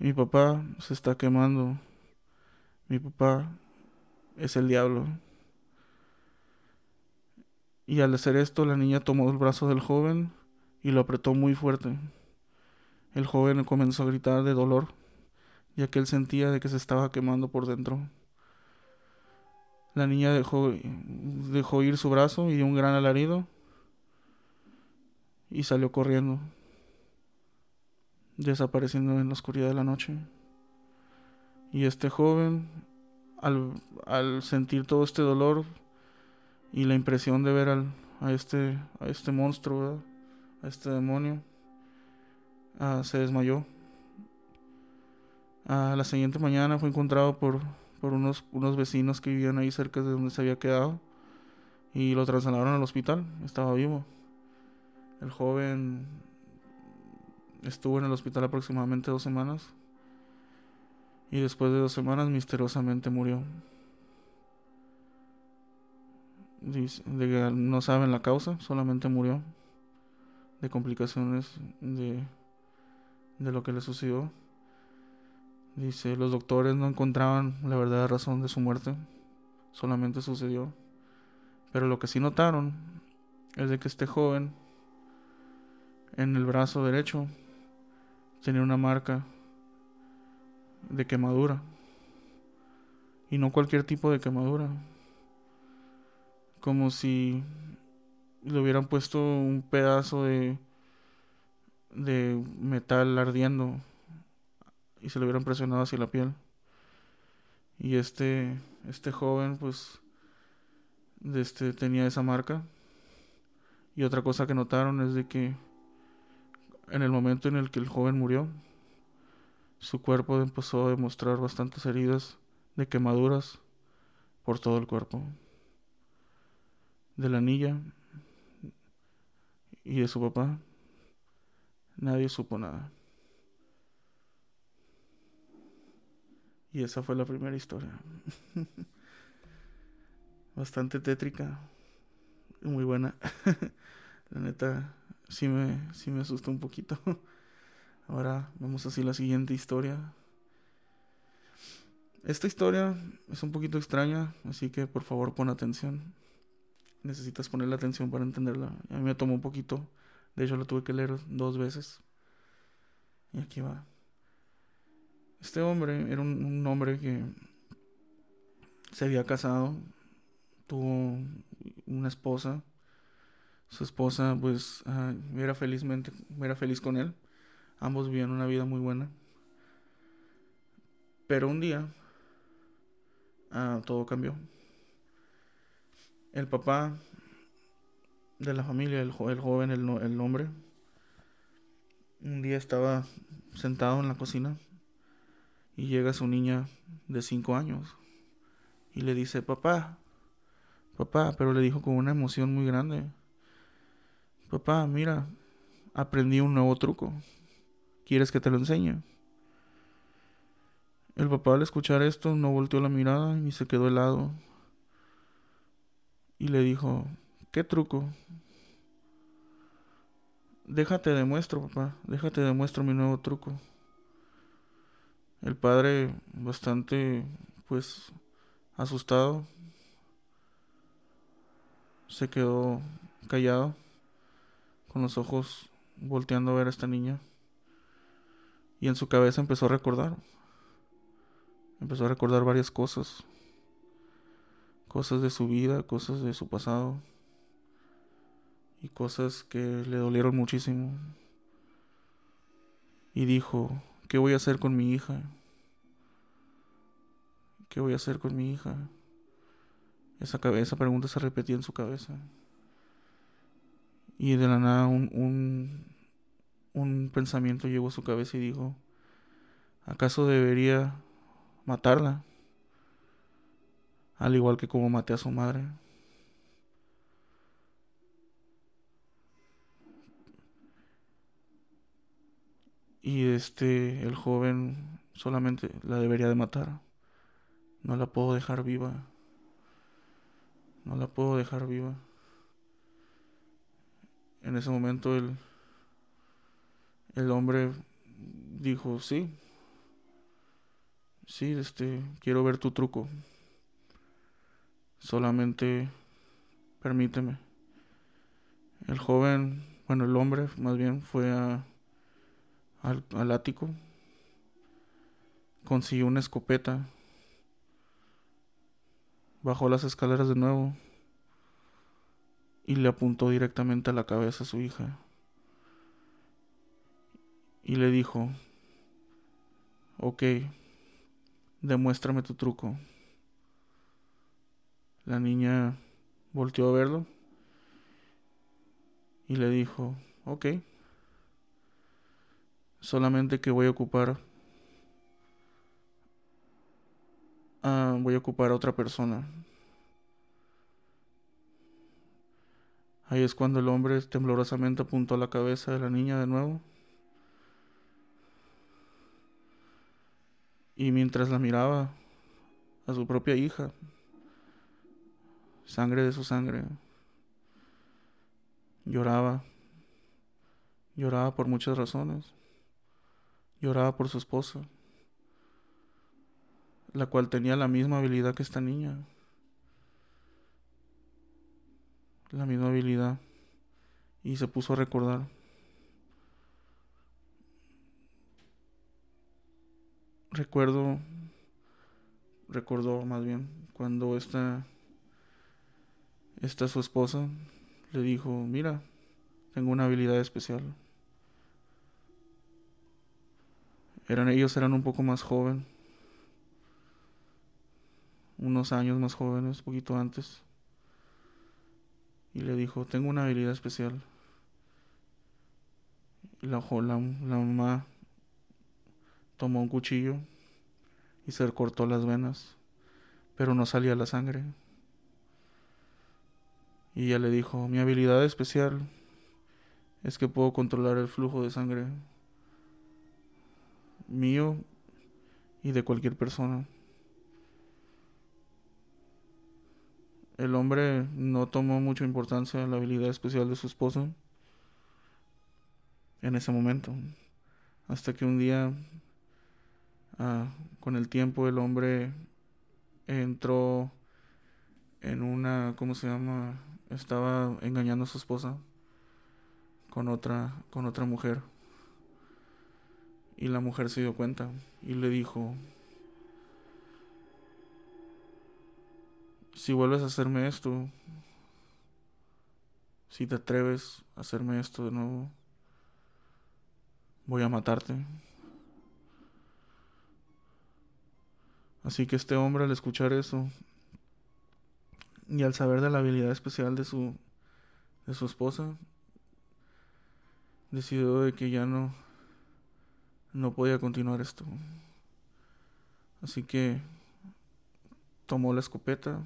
mi papá se está quemando, mi papá es el diablo. Y al hacer esto, la niña tomó el brazo del joven y lo apretó muy fuerte. El joven comenzó a gritar de dolor, ya que él sentía de que se estaba quemando por dentro. La niña dejó, dejó ir su brazo y dio un gran alarido y salió corriendo, desapareciendo en la oscuridad de la noche. Y este joven, al, al sentir todo este dolor y la impresión de ver al, a, este, a este monstruo, a este demonio, ah, se desmayó. A la siguiente mañana fue encontrado por por unos, unos vecinos que vivían ahí cerca de donde se había quedado y lo trasladaron al hospital, estaba vivo. El joven estuvo en el hospital aproximadamente dos semanas y después de dos semanas misteriosamente murió. No saben la causa, solamente murió de complicaciones de, de lo que le sucedió. Dice, los doctores no encontraban la verdadera razón de su muerte, solamente sucedió. Pero lo que sí notaron es de que este joven en el brazo derecho tenía una marca de quemadura. Y no cualquier tipo de quemadura. Como si le hubieran puesto un pedazo de, de metal ardiendo y se le hubieran presionado hacia la piel. Y este, este joven, pues, este, tenía esa marca. Y otra cosa que notaron es de que en el momento en el que el joven murió, su cuerpo empezó a demostrar bastantes heridas de quemaduras por todo el cuerpo. De la niña y de su papá, nadie supo nada. Y esa fue la primera historia. Bastante tétrica. Muy buena. la neta, sí me, sí me asustó un poquito. Ahora vamos a hacer la siguiente historia. Esta historia es un poquito extraña, así que por favor pon atención. Necesitas ponerle atención para entenderla. A mí me tomó un poquito. De hecho, lo tuve que leer dos veces. Y aquí va. Este hombre era un, hombre que se había casado, tuvo una esposa. Su esposa, pues, era felizmente, era feliz con él. Ambos vivían una vida muy buena. Pero un día ah, todo cambió. El papá de la familia, el, joven, el, el hombre, un día estaba sentado en la cocina y llega su niña de cinco años y le dice, papá, papá, pero le dijo con una emoción muy grande, papá, mira, aprendí un nuevo truco, ¿quieres que te lo enseñe? El papá al escuchar esto no volteó la mirada y se quedó helado y le dijo, ¿qué truco? Déjate demuestro, papá, déjate demuestro mi nuevo truco. El padre, bastante, pues, asustado, se quedó callado, con los ojos volteando a ver a esta niña. Y en su cabeza empezó a recordar. Empezó a recordar varias cosas. Cosas de su vida, cosas de su pasado. Y cosas que le dolieron muchísimo. Y dijo, ¿Qué voy a hacer con mi hija? ¿Qué voy a hacer con mi hija? Esa, esa pregunta se repetía en su cabeza. Y de la nada un, un, un pensamiento llegó a su cabeza y dijo, ¿acaso debería matarla? Al igual que como maté a su madre. Y este, el joven solamente la debería de matar. No la puedo dejar viva. No la puedo dejar viva. En ese momento el, el hombre dijo, sí, sí, este, quiero ver tu truco. Solamente permíteme. El joven, bueno, el hombre más bien fue a al, ático, consiguió una escopeta, bajó las escaleras de nuevo y le apuntó directamente a la cabeza a su hija. Y le dijo, ok, demuéstrame tu truco. La niña volteó a verlo y le dijo, ok. Solamente que voy a ocupar. Ah, voy a ocupar a otra persona. Ahí es cuando el hombre temblorosamente apuntó la cabeza de la niña de nuevo. Y mientras la miraba a su propia hija, sangre de su sangre, lloraba. Lloraba por muchas razones. Lloraba por su esposa, la cual tenía la misma habilidad que esta niña. La misma habilidad. Y se puso a recordar. Recuerdo, recordó más bien, cuando esta, esta su esposa le dijo, mira, tengo una habilidad especial. Eran, ellos eran un poco más joven. Unos años más jóvenes, poquito antes. Y le dijo, tengo una habilidad especial. La, la, la mamá tomó un cuchillo y se cortó las venas pero no salía la sangre. Y ella le dijo, mi habilidad especial es que puedo controlar el flujo de sangre mío y de cualquier persona. El hombre no tomó mucha importancia en la habilidad especial de su esposa en ese momento. Hasta que un día, ah, con el tiempo, el hombre entró en una, ¿cómo se llama? Estaba engañando a su esposa con otra, con otra mujer. Y la mujer se dio cuenta y le dijo, si vuelves a hacerme esto, si te atreves a hacerme esto de nuevo, voy a matarte. Así que este hombre al escuchar eso y al saber de la habilidad especial de su de su esposa decidió de que ya no no podía continuar esto. Así que tomó la escopeta,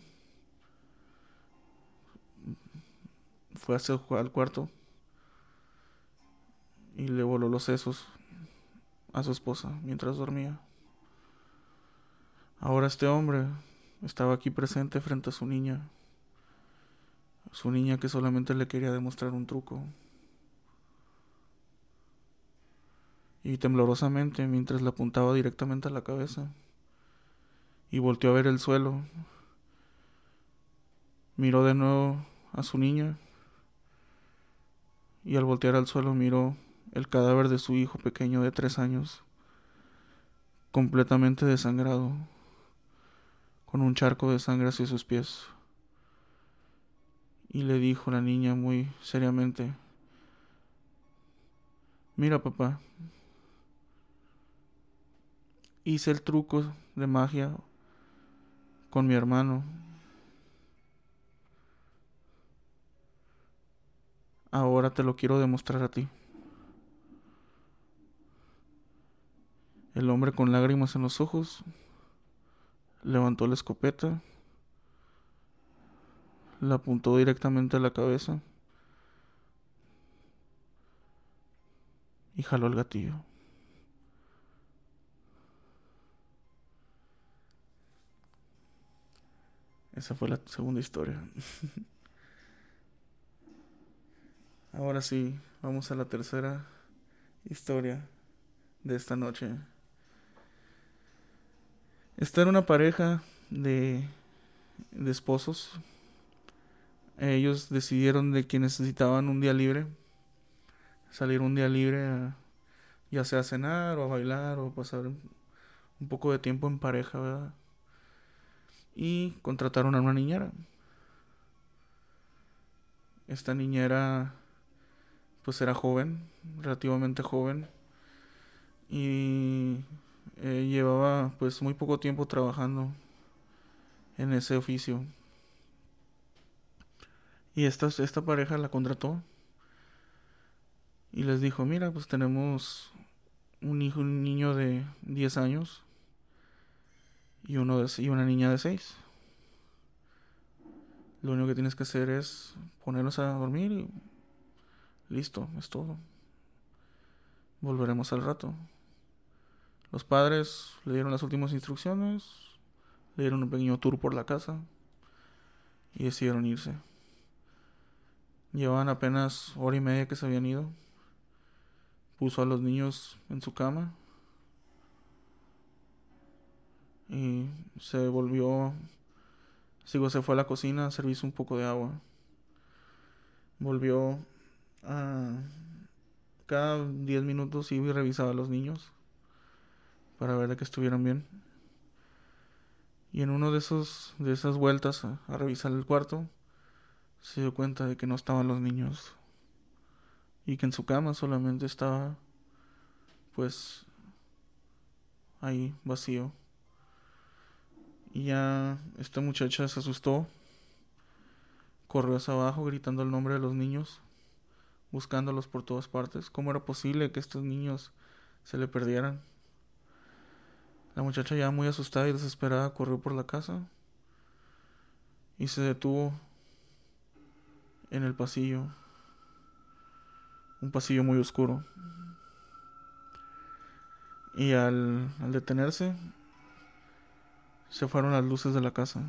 fue hacia el cuarto y le voló los sesos a su esposa mientras dormía. Ahora este hombre estaba aquí presente frente a su niña, su niña que solamente le quería demostrar un truco. Y temblorosamente, mientras le apuntaba directamente a la cabeza, y volteó a ver el suelo, miró de nuevo a su niña, y al voltear al suelo miró el cadáver de su hijo pequeño de tres años, completamente desangrado, con un charco de sangre hacia sus pies. Y le dijo la niña muy seriamente, mira papá, hice el truco de magia con mi hermano. Ahora te lo quiero demostrar a ti. El hombre con lágrimas en los ojos levantó la escopeta, la apuntó directamente a la cabeza y jaló el gatillo. Esa fue la segunda historia. Ahora sí, vamos a la tercera historia de esta noche. Esta era una pareja de, de esposos. Ellos decidieron de que necesitaban un día libre. Salir un día libre ya sea a cenar o a bailar o pasar un poco de tiempo en pareja, ¿verdad? Y contrataron a una niñera. Esta niñera pues era joven, relativamente joven. Y eh, llevaba pues muy poco tiempo trabajando en ese oficio. Y esta, esta pareja la contrató y les dijo, mira, pues tenemos un hijo, un niño de 10 años y, uno de, y una niña de 6. Lo único que tienes que hacer es ponerlos a dormir y listo, es todo. Volveremos al rato. Los padres le dieron las últimas instrucciones, le dieron un pequeño tour por la casa y decidieron irse. Llevaban apenas hora y media que se habían ido. Puso a los niños en su cama y se volvió. Sigo, se fue a la cocina a servirse un poco de agua. Volvió a. Cada 10 minutos iba y revisaba a los niños para ver de que estuvieran bien. Y en uno de esos de esas vueltas a, revisar el cuarto se dio cuenta de que no estaban los niños y que en su cama solamente estaba pues ahí vacío. Y ya esta muchacha se asustó, corrió hacia abajo gritando el nombre de los niños, buscándolos por todas partes. ¿Cómo era posible que estos niños se le perdieran? La muchacha ya muy asustada y desesperada corrió por la casa y se detuvo en el pasillo, un pasillo muy oscuro. Y al, detenerse, se fueron las luces de la casa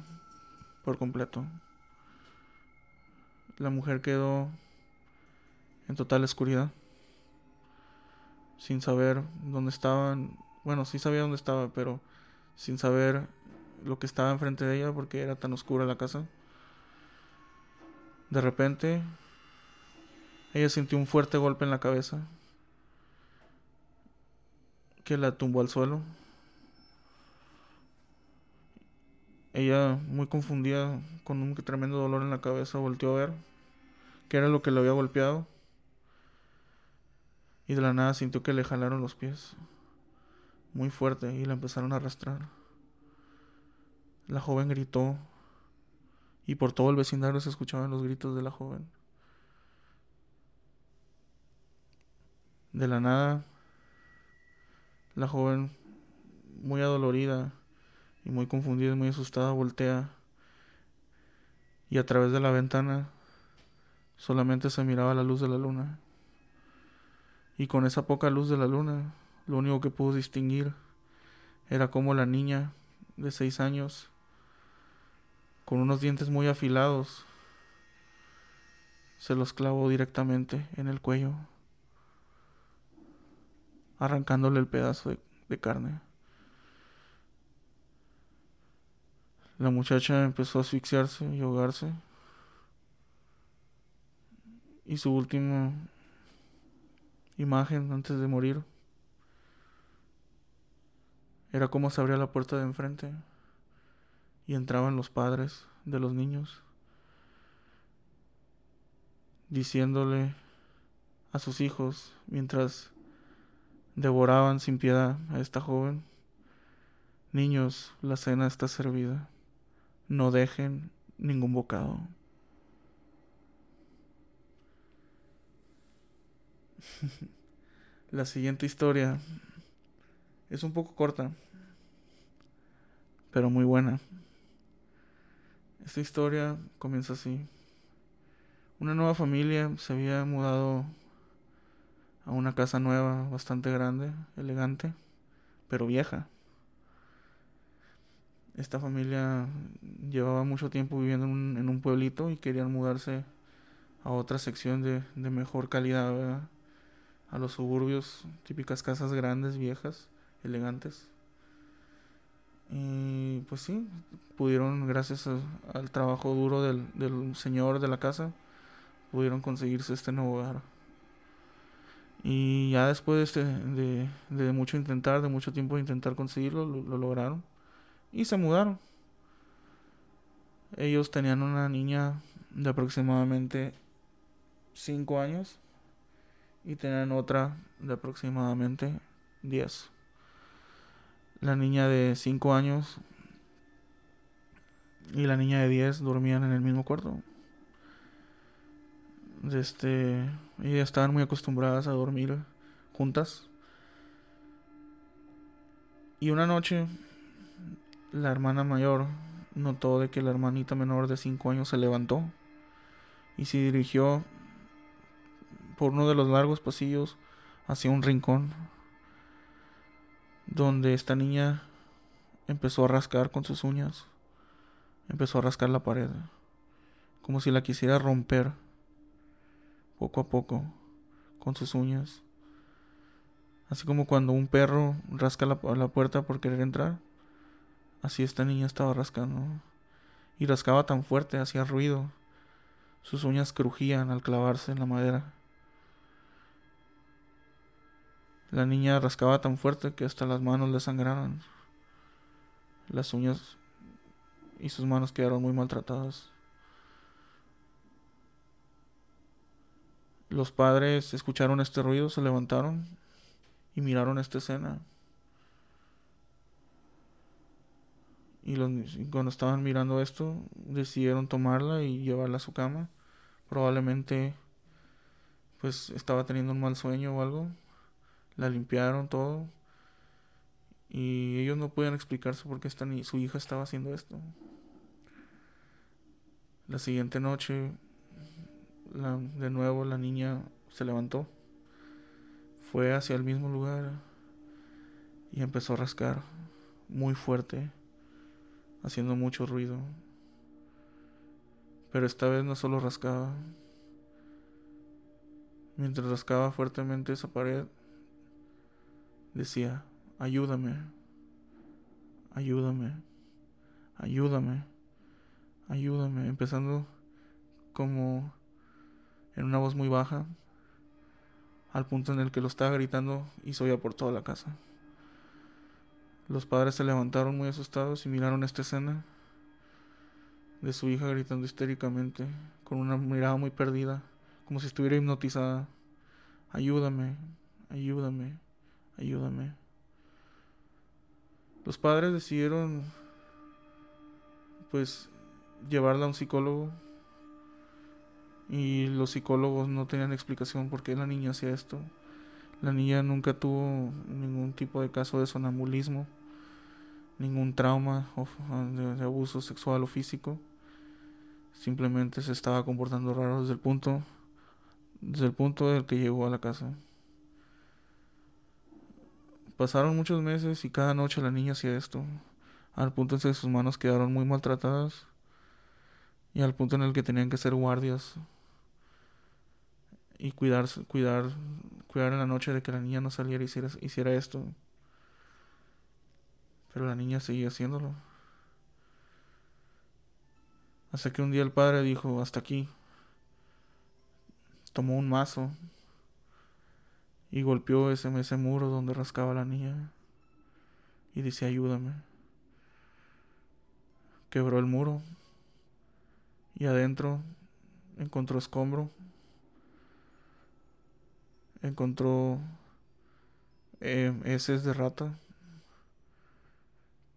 por completo. La mujer quedó en total oscuridad, sin saber dónde estaban. Bueno, sí sabía dónde estaba, pero sin saber lo que estaba enfrente de ella porque era tan oscura la casa. De repente, ella sintió un fuerte golpe en la cabeza que la tumbó al suelo. Ella, muy confundida, con un tremendo dolor en la cabeza, volteó a ver qué era lo que le había golpeado. Y de la nada sintió que le jalaron los pies muy fuerte y la empezaron a arrastrar. La joven gritó y por todo el vecindario se escuchaban los gritos de la joven. De la nada, la joven, muy adolorida, y muy confundida y muy asustada voltea y a través de la ventana solamente se miraba la luz de la luna. Y con esa poca luz de la luna, lo único que pudo distinguir era como la niña de seis años, con unos dientes muy afilados, se los clavó directamente en el cuello, arrancándole el pedazo de, carne. La muchacha empezó a asfixiarse y ahogarse. Y su última imagen antes de morir era como se abría la puerta de enfrente y entraban los padres de los niños diciéndole a sus hijos mientras devoraban sin piedad a esta joven, niños, la cena está servida no dejen ningún bocado. La siguiente historia es un poco corta, pero muy buena. Esta historia comienza así. Una nueva familia se había mudado a una casa nueva, bastante grande, elegante, pero vieja. Esta familia llevaba mucho tiempo viviendo en un, pueblito y querían mudarse a otra sección de, mejor calidad, a los suburbios, típicas casas grandes, viejas, elegantes. Y pues sí, pudieron, gracias al trabajo duro del, señor de la casa, pudieron conseguirse este nuevo hogar. Y ya después de, de, mucho intentar, de mucho tiempo de intentar conseguirlo, lo lograron y se mudaron. Ellos tenían una niña de aproximadamente 5 años y tenían otra de aproximadamente 10. La niña de 5 años y la niña de 10 dormían en el mismo cuarto. Este, ellas estaban muy acostumbradas a dormir juntas. Y una noche la hermana mayor notó de que la hermanita menor de 5 años se levantó y se dirigió por uno de los largos pasillos hacia un rincón donde esta niña empezó a rascar con sus uñas, empezó a rascar la pared, como si la quisiera romper poco a poco con sus uñas, así como cuando un perro rasca la, la puerta por querer entrar. Así esta niña estaba rascando. Y rascaba tan fuerte, hacía ruido. Sus uñas crujían al clavarse en la madera. La niña rascaba tan fuerte que hasta las manos le sangraron. Las uñas y sus manos quedaron muy maltratadas. Los padres escucharon este ruido, se levantaron y miraron esta escena. Y, cuando estaban mirando esto, decidieron tomarla y llevarla a su cama. Probablemente, pues estaba teniendo un mal sueño o algo. La limpiaron todo. Y ellos no podían explicarse por qué ni su hija estaba haciendo esto. La siguiente noche, de nuevo la niña se levantó, fue hacia el mismo lugar y empezó a rascar muy fuerte, haciendo mucho ruido. Pero esta vez no solo rascaba. Mientras rascaba fuertemente esa pared, decía, ayúdame, ayúdame, ayúdame, ayúdame, empezando como en una voz muy baja, al punto en el que lo estaba gritando y se oía por toda la casa. Los padres se levantaron muy asustados y miraron esta escena de su hija gritando histéricamente, con una mirada muy perdida, como si estuviera hipnotizada. Ayúdame, ayúdame, ayúdame. Los padres decidieron, pues, llevarla a un psicólogo. Y los psicólogos no tenían explicación por qué la niña hacía esto. La niña nunca tuvo ningún tipo de caso de sonambulismo, ningún trauma de, abuso sexual o físico. Simplemente se estaba comportando raro desde el punto desde el punto del que llegó a la casa. Pasaron muchos meses y cada noche la niña hacía esto, al punto en que sus manos quedaron muy maltratadas y al punto en el que tenían que ser guardias y cuidar, cuidar, en la noche de que la niña no saliera y hiciera, hiciera esto. Pero la niña seguía haciéndolo. Hasta que un día el padre dijo, hasta aquí. Tomó un mazo y golpeó ese, ese muro donde rascaba la niña y dice, ayúdame. Quebró el muro y adentro encontró escombro, encontró eh, heces de rata,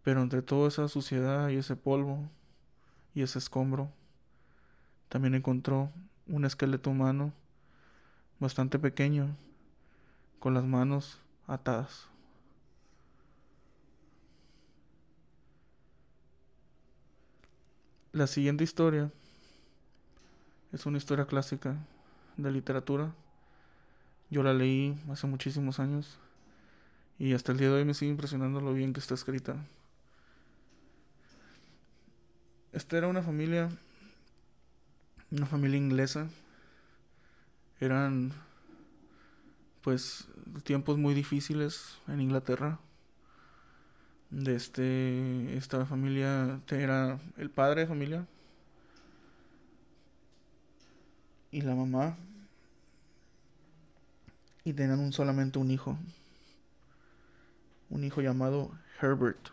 pero entre toda esa suciedad y ese polvo y ese escombro, también encontró un esqueleto humano bastante pequeño, con las manos atadas. La siguiente historia es una historia clásica de literatura. Yo la leí hace muchísimos años y hasta el día de hoy me sigue impresionando lo bien que está escrita. Esta era una familia, una familia inglesa. Eran pues tiempos muy difíciles en Inglaterra. De este esta familia era el padre de familia y la mamá y tenían un, solamente un hijo. Un hijo llamado Herbert.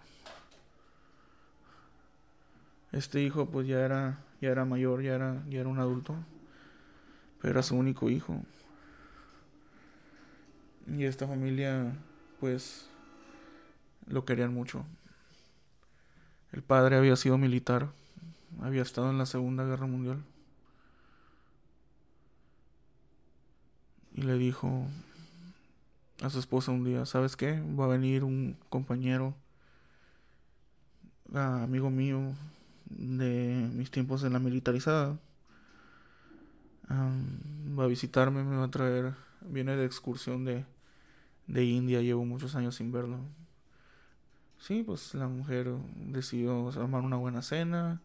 Este hijo pues ya era ya era mayor, ya era ya era un adulto, pero era su único hijo. Y esta familia, pues, lo querían mucho. El padre había sido militar, había estado en la Segunda Guerra Mundial. Y le dijo a su esposa un día, ¿sabes qué? Va a venir un compañero, amigo mío de mis tiempos en la militarizada. va a visitarme, me va a traer, viene de excursión de de India, llevo muchos años sin verlo. Sí, pues la mujer decidió armar una buena cena.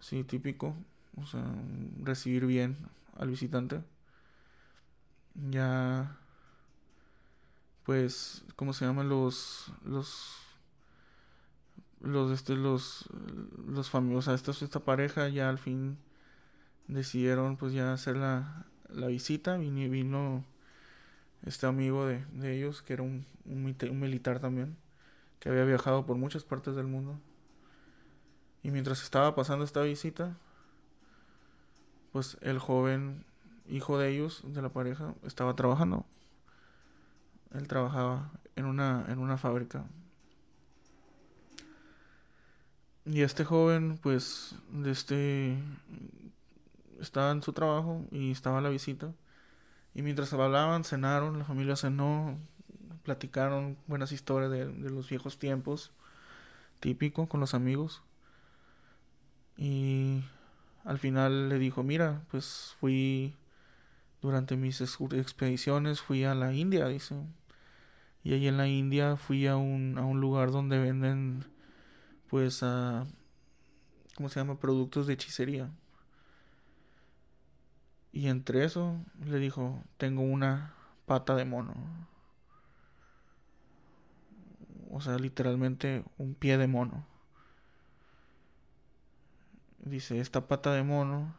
Sí, típico. O sea, recibir bien al visitante. Ya, pues, ¿cómo se llaman los, los, los, este, los, los esta, esta pareja ya al fin decidieron, pues, ya hacer la, la visita. Vino, vino este amigo de, ellos, que era un, un, militar también, que había viajado por muchas partes del mundo. Y mientras estaba pasando esta visita, pues el joven hijo de ellos, de la pareja, estaba trabajando. Él trabajaba en una, en una fábrica. Y este joven, pues, de este, estaba en su trabajo y estaba a la visita. Y mientras hablaban, cenaron, la familia cenó, platicaron buenas historias de, los viejos tiempos, típico con los amigos. Y al final le dijo, mira, pues fui durante mis expediciones, fui a la India, dice. Y ahí en la India fui a un, a un lugar donde venden, pues, a, ¿cómo se llama? Productos de hechicería. Y entre eso le dijo, tengo una pata de mono. O sea, literalmente un pie de mono. Dice, esta pata de mono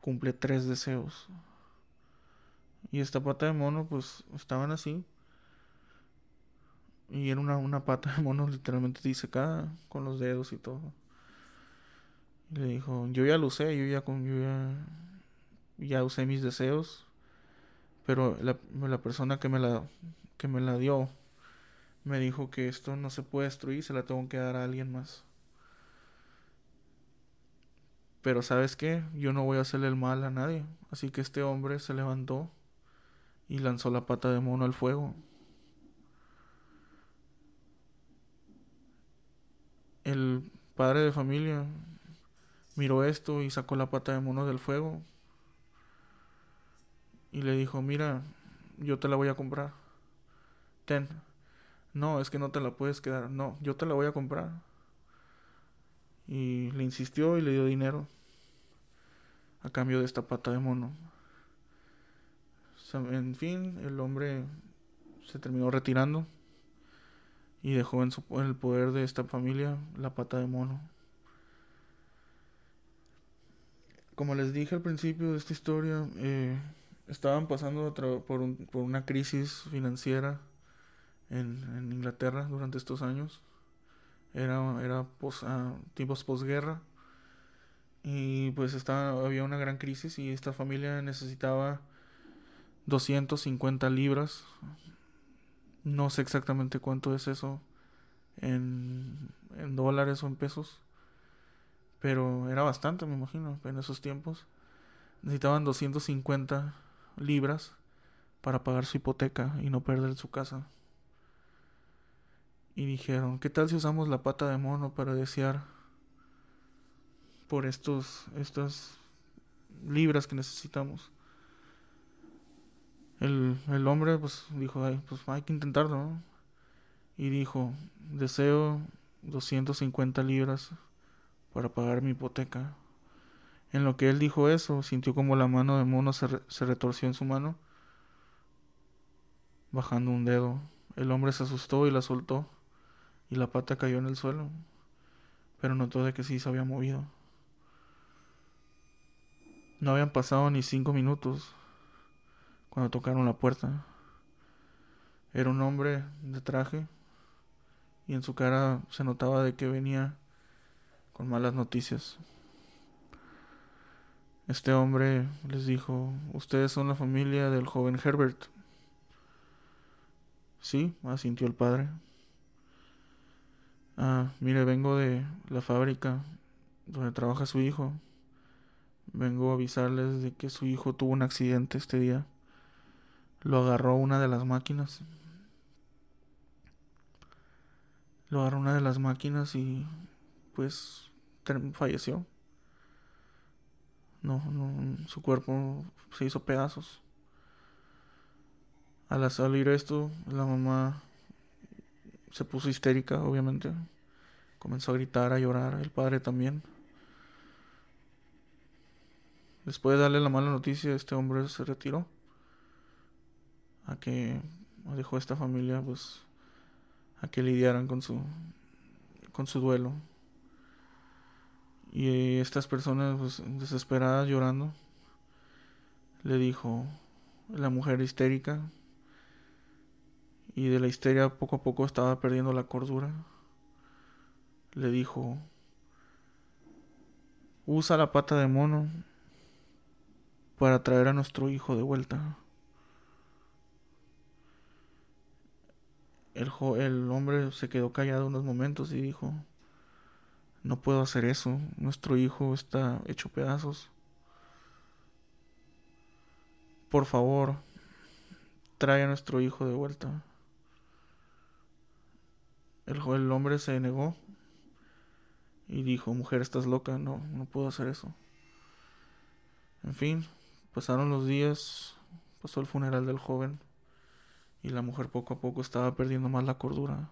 cumple tres deseos. Y esta pata de mono, pues, estaban así. Y era una, una pata de mono literalmente disecada con los dedos y todo. Le dijo, yo ya lo usé, yo ya, yo ya, ya usé mis deseos. Pero la, la persona que me la, que me la dio me dijo que esto no se puede destruir, se la tengo que dar a alguien más. Pero sabes qué, yo no voy a hacerle el mal a nadie. Así que este hombre se levantó y lanzó la pata de mono al fuego. El padre de familia miró esto y sacó la pata de mono del fuego y le dijo, mira, yo te la voy a comprar. Ten. No, es que no te la puedes quedar. No, yo te la voy a comprar. Y le insistió y le dio dinero a cambio de esta pata de mono. En fin, el hombre se terminó retirando y dejó en, su, en el poder de esta familia la pata de mono. Como les dije al principio de esta historia, eh, estaban pasando por, por, una crisis financiera en, Inglaterra durante estos años. Era, era ah, tiempos posguerra y pues estaba, había una gran crisis y esta familia necesitaba 250 libras. No sé exactamente cuánto es eso en dólares o en pesos. Pero era bastante, me imagino, en esos tiempos. Necesitaban 250 libras para pagar su hipoteca y no perder su casa. Y dijeron, ¿qué tal si usamos la pata de mono para desear por estos, estas libras que necesitamos. El, el hombre pues dijo, Ay, pues hay que intentarlo, Y dijo, deseo 250 libras para pagar mi hipoteca. En lo que él dijo eso, sintió como la mano de mono se, se retorció en su mano, bajando un dedo. El hombre se asustó y la soltó, y la pata cayó en el suelo, pero notó de que sí se había movido. No habían pasado ni cinco minutos cuando tocaron la puerta. Era un hombre de traje y en su cara se notaba de que venía con malas noticias. Este hombre les dijo, ustedes son la familia del joven Herbert. Sí, asintió el padre. Ah, mire, vengo de la fábrica donde trabaja su hijo. Vengo a avisarles de que su hijo tuvo un accidente este día. Lo agarró una de las máquinas. Lo agarró una de las máquinas y pues falleció. No, no, su cuerpo se hizo pedazos. Al salir esto, la mamá se puso histérica, obviamente. Comenzó a gritar, a llorar, el padre también. Después de darle la mala noticia, este hombre se retiró. A que dejó a esta familia, pues, a que lidiaran con su, con su duelo. Y estas personas, pues, desesperadas, llorando, le dijo la mujer histérica. Y de la histeria poco a poco estaba perdiendo la cordura. Le dijo, usa la pata de mono para traer a nuestro hijo de vuelta. El, el hombre se quedó callado unos momentos y dijo, no puedo hacer eso, nuestro hijo está hecho pedazos. Por favor, trae a nuestro hijo de vuelta. El, hombre se negó y dijo, mujer, estás loca, no, no puedo hacer eso. En fin, pasaron los días, pasó el funeral del joven y la mujer poco a poco estaba perdiendo más la cordura.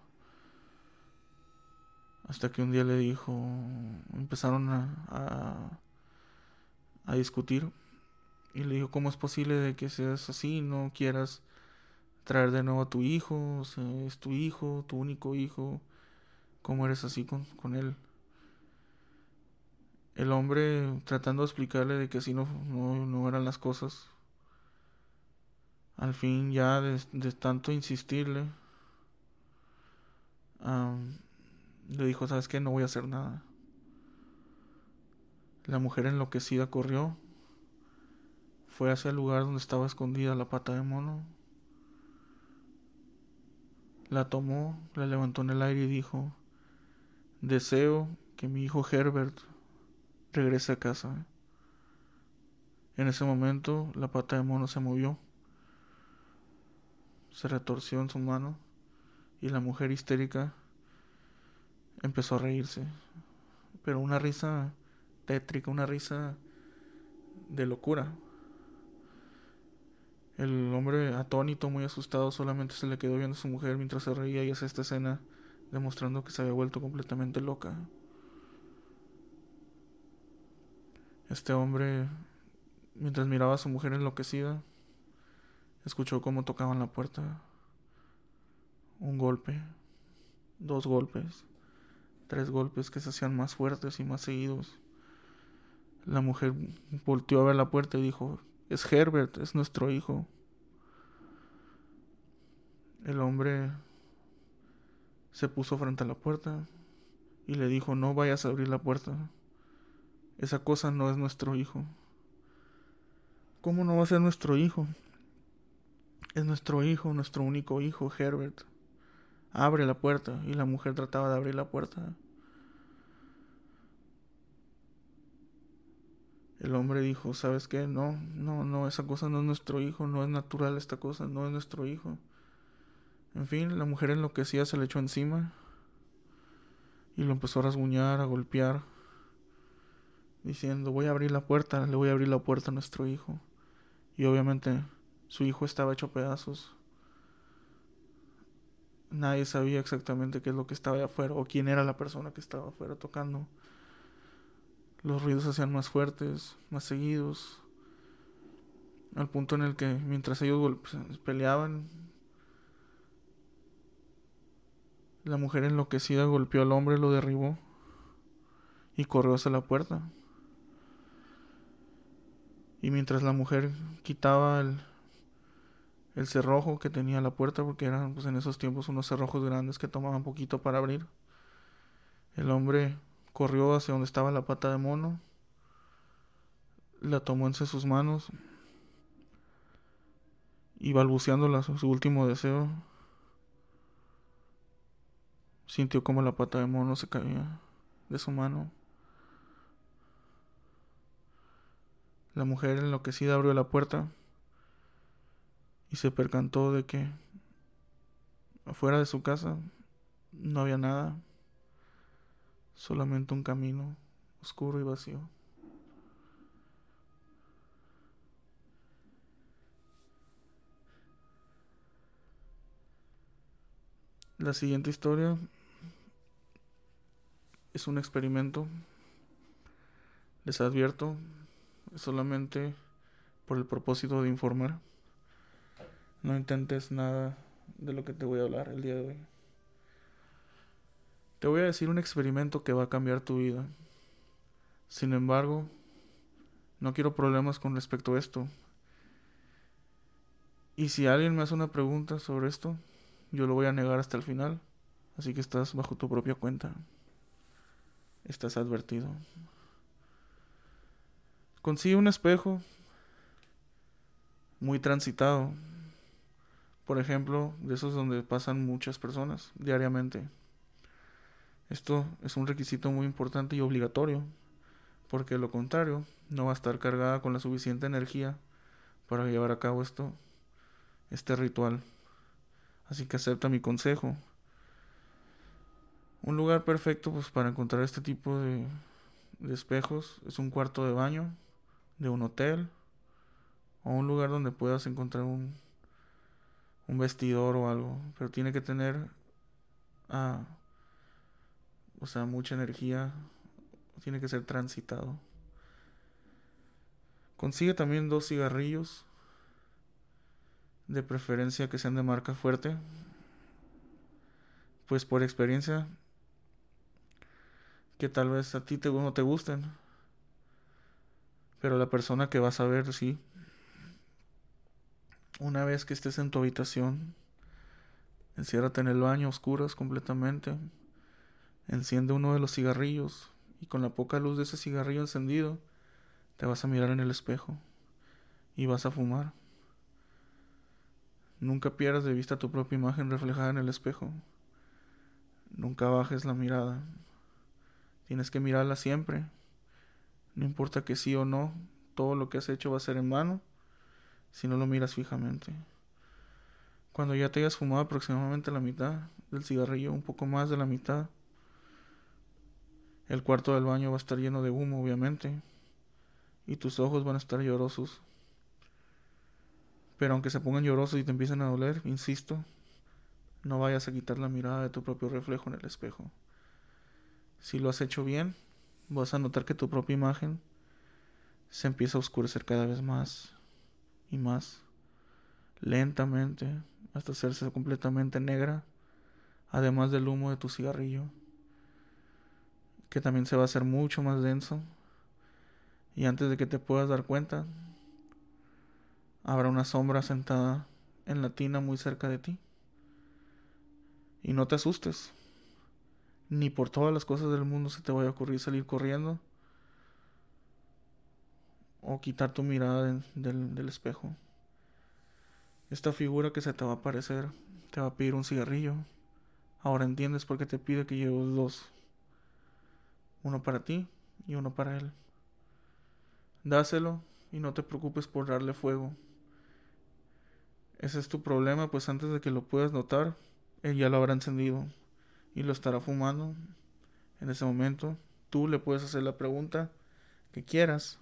Hasta que un día le dijo, empezaron a, a, discutir y le dijo, ¿cómo es posible de que seas así, no quieras traer de nuevo a tu hijo? es tu hijo, tu único hijo, ¿cómo eres así con, con él? El hombre tratando de explicarle de que así no, no eran las cosas, al fin ya de, tanto insistirle, le dijo, ¿sabes qué? No voy a hacer nada. La mujer enloquecida corrió, fue hacia el lugar donde estaba escondida la pata de mono, la tomó, la levantó en el aire y dijo, deseo que mi hijo Herbert regrese a casa. En ese momento la pata de mono se movió se retorció en su mano y la mujer histérica empezó a reírse. Pero una risa tétrica, una risa de locura. El hombre atónito, muy asustado, solamente se le quedó viendo a su mujer mientras se reía y hace esta escena demostrando que se había vuelto completamente loca. Este hombre, mientras miraba a su mujer enloquecida, Escuchó cómo tocaban la puerta. Un golpe, dos golpes, tres golpes que se hacían más fuertes y más seguidos. La mujer volteó a ver la puerta y dijo, es Herbert, es nuestro hijo. El hombre se puso frente a la puerta y le dijo, no vayas a abrir la puerta. Esa cosa no es nuestro hijo. ¿Cómo no va a ser nuestro hijo? Es nuestro hijo, nuestro único hijo, Herbert. Abre la puerta. Y la mujer trataba de abrir la puerta. El hombre dijo, ¿sabes qué? No, no, no, esa cosa no es nuestro hijo, no es natural esta cosa, no es nuestro hijo. En fin, la mujer enloquecida se le echó encima y lo empezó a rasguñar, a golpear, diciendo, voy a abrir la puerta, le voy a abrir la puerta a nuestro hijo. Y obviamente su hijo estaba hecho pedazos. Nadie sabía exactamente qué es lo que estaba allá afuera o quién era la persona que estaba afuera tocando. Los ruidos se hacían más fuertes, más seguidos, al punto en el que mientras ellos peleaban, la mujer enloquecida golpeó al hombre, lo derribó y corrió hacia la puerta. Y mientras la mujer quitaba el, el cerrojo que tenía la puerta, porque eran pues, en esos tiempos unos cerrojos grandes que tomaban poquito para abrir. El hombre corrió hacia donde estaba la pata de mono, la tomó entre sus manos y balbuceándola su último deseo, sintió como la pata de mono se caía de su mano. La mujer enloquecida abrió la puerta y se percantó de que afuera de su casa no había nada, solamente un camino oscuro y vacío. La siguiente historia es un experimento. Les advierto, solamente por el propósito de informar. No intentes nada de lo que te voy a hablar el día de hoy. Te voy a decir un experimento que va a cambiar tu vida. Sin embargo, no quiero problemas con respecto a esto. Y si alguien me hace una pregunta sobre esto, yo lo voy a negar hasta el final. Así que estás bajo tu propia cuenta. Estás advertido. Consigue un espejo muy transitado por ejemplo, de esos donde pasan muchas personas diariamente. Esto es un requisito muy importante y obligatorio, porque lo contrario no va a estar cargada con la suficiente energía para llevar a cabo esto, este ritual. Así que acepta mi consejo. Un lugar perfecto pues para encontrar este tipo de, de espejos es un cuarto de baño de un hotel o un lugar donde puedas encontrar un, un vestidor o algo, pero tiene que tener ah, o sea, mucha energía, tiene que ser transitado. Consigue también dos cigarrillos, de preferencia que sean de marca fuerte, pues por experiencia que tal vez a ti te, no te gusten. Pero la persona que vas a ver, sí. Una vez que estés en tu habitación, enciérrate en el baño, oscuras completamente. Enciende uno de los cigarrillos y con la poca luz de ese cigarrillo encendido, te vas a mirar en el espejo y vas a fumar. Nunca pierdas de vista tu propia imagen reflejada en el espejo. Nunca bajes la mirada. Tienes que mirarla siempre. No importa que sí o no, todo lo que has hecho va a ser en vano si no lo miras fijamente. Cuando ya te hayas fumado aproximadamente la mitad del cigarrillo, un poco más de la mitad, el cuarto del baño va a estar lleno de humo, obviamente, y tus ojos van a estar llorosos. Pero aunque se pongan llorosos y te empiecen a doler, insisto, no vayas a quitar la mirada de tu propio reflejo en el espejo. Si lo has hecho bien, vas a notar que tu propia imagen se empieza a oscurecer cada vez más y más lentamente hasta hacerse completamente negra, además del humo de tu cigarrillo, que también se va a hacer mucho más denso. Y antes de que te puedas dar cuenta, habrá una sombra sentada en la tina muy cerca de ti. Y no te asustes ni por todas las cosas del mundo se te vaya a ocurrir salir corriendo o quitar tu mirada del, espejo. Esta figura que se te va a aparecer te va a pedir un cigarrillo. Ahora entiendes por qué te pide que lleves dos. Uno para ti y uno para él. Dáselo y no te preocupes por darle fuego. Ese es tu problema, pues antes de que lo puedas notar, él ya lo habrá encendido y lo estará fumando en ese momento. Tú le puedes hacer la pregunta que quieras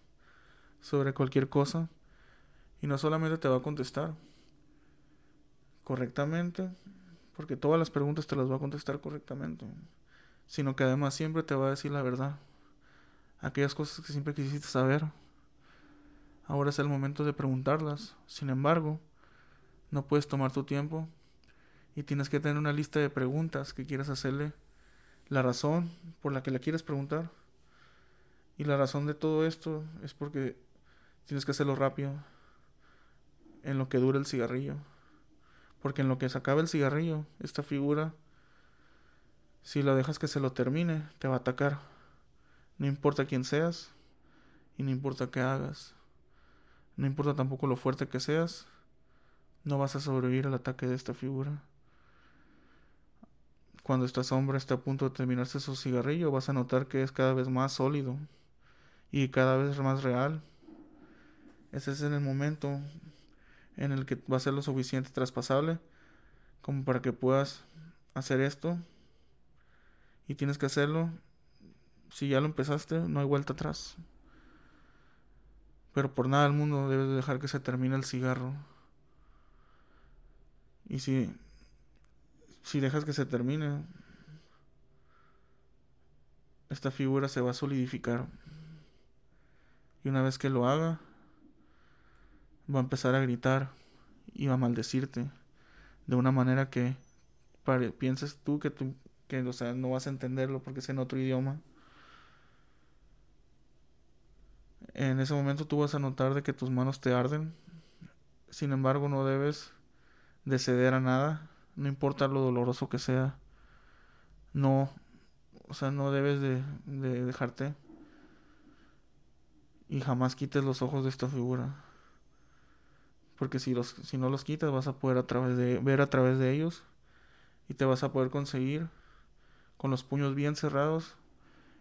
sobre cualquier cosa y no solamente te va a contestar correctamente, porque todas las preguntas te las va a contestar correctamente, sino que además siempre te va a decir la verdad. Aquellas cosas que siempre quisiste saber. Ahora es el momento de preguntarlas. Sin embargo, no puedes tomar tu tiempo y tienes que tener una lista de preguntas que quieras hacerle, la razón por la que le quieres preguntar. Y la razón de todo esto es porque tienes que hacerlo rápido, en lo que dura el cigarrillo. Porque en lo que se acaba el cigarrillo, esta figura, si la dejas que se lo termine, te va a atacar. No importa quién seas y no importa qué hagas. No importa tampoco lo fuerte que seas, no vas a sobrevivir al ataque de esta figura cuando esta sombra está a punto de terminarse su cigarrillo, vas a notar que es cada vez más sólido y cada vez más real. Ese es el momento en el que va a ser lo suficiente traspasable como para que puedas hacer esto. Y tienes que hacerlo. Si ya lo empezaste, no hay vuelta atrás. Pero por nada del mundo debes dejar que se termine el cigarro. Y si si dejas que se termine, esta figura se va a solidificar. Y una vez que lo haga, va a empezar a gritar y va a maldecirte de una manera que pienses tú que, tú, que o sea, no vas a entenderlo porque es en otro idioma. En ese momento tú vas a notar de que tus manos te arden. Sin embargo, no debes de ceder a nada no importa lo doloroso que sea, no, o sea, no debes de, dejarte y jamás quites los ojos de esta figura. Porque si, los, si no los quitas vas a poder a través de, ver a través de ellos y te vas a poder conseguir con los puños bien cerrados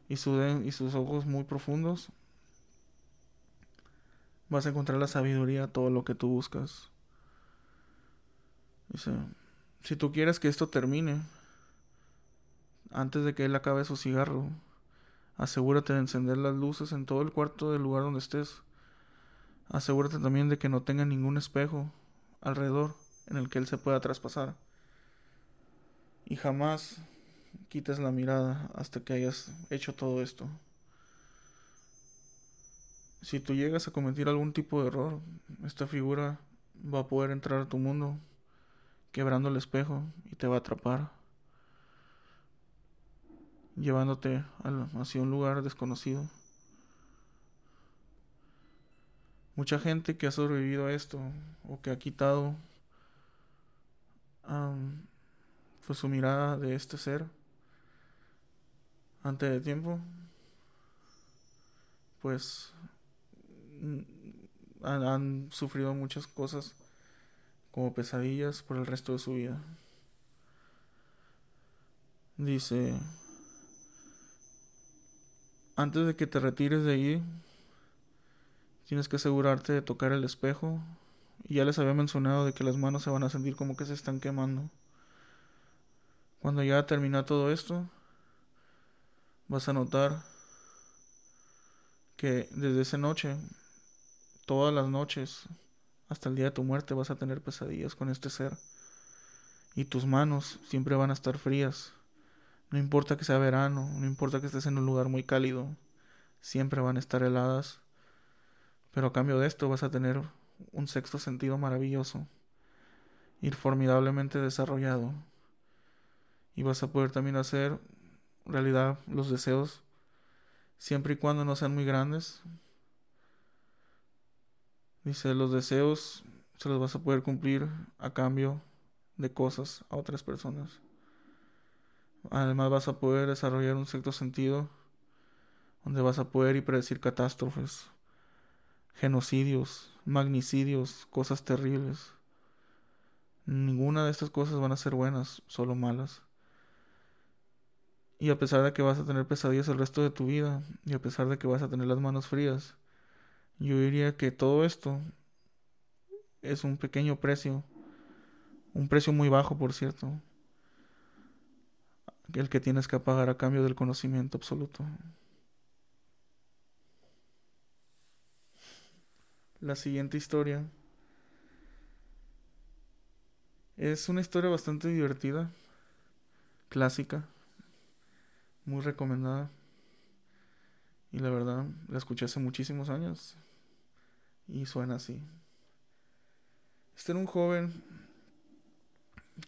y, y sus ojos muy profundos. Vas a encontrar la sabiduría, todo lo que tú buscas. Dice, si tú quieres que esto termine, antes de que él acabe su cigarro, asegúrate de encender las luces en todo el cuarto del lugar donde estés. Asegúrate también de que no tenga ningún espejo alrededor en el que él se pueda traspasar. Y jamás quites la mirada hasta que hayas hecho todo esto. Si tú llegas a cometer algún tipo de error, esta figura va a poder entrar a tu mundo, quebrando el espejo y te va a atrapar, llevándote hacia un lugar desconocido. Mucha gente que ha sobrevivido a esto o que ha quitado pues su mirada de este ser antes de tiempo, pues han, sufrido muchas cosas como pesadillas por el resto de su vida. Dice, antes de que te retires de allí, tienes que asegurarte de tocar el espejo. Y ya les había mencionado de que las manos se van a sentir como que se están quemando. Cuando ya termina todo esto, vas a notar que desde esa noche todas las noches, hasta el día de tu muerte, vas a tener pesadillas con este ser. Y tus manos siempre van a estar frías. No importa que sea verano, no importa que estés en un lugar muy cálido, siempre van a estar heladas. Pero a cambio de esto vas a tener un sexto sentido maravilloso, ir formidablemente desarrollado. Y vas a poder también hacer realidad los deseos, siempre y cuando no sean muy grandes, Dice, los deseos se los vas a poder cumplir a cambio de cosas a otras personas. Además vas a poder desarrollar un cierto sentido donde vas a poder y predecir catástrofes, genocidios, magnicidios, cosas terribles. Ninguna de estas cosas van a ser buenas, solo malas. Y a pesar de que vas a tener pesadillas el resto de tu vida, y a pesar de que vas a tener las manos frías, yo diría que todo esto es un pequeño precio, un precio muy bajo, por cierto, el que tienes que pagar a cambio del conocimiento absoluto. La siguiente historia es una historia bastante divertida, clásica, muy recomendada. Y la verdad, la escuché hace muchísimos años. Y suena así. Este era un joven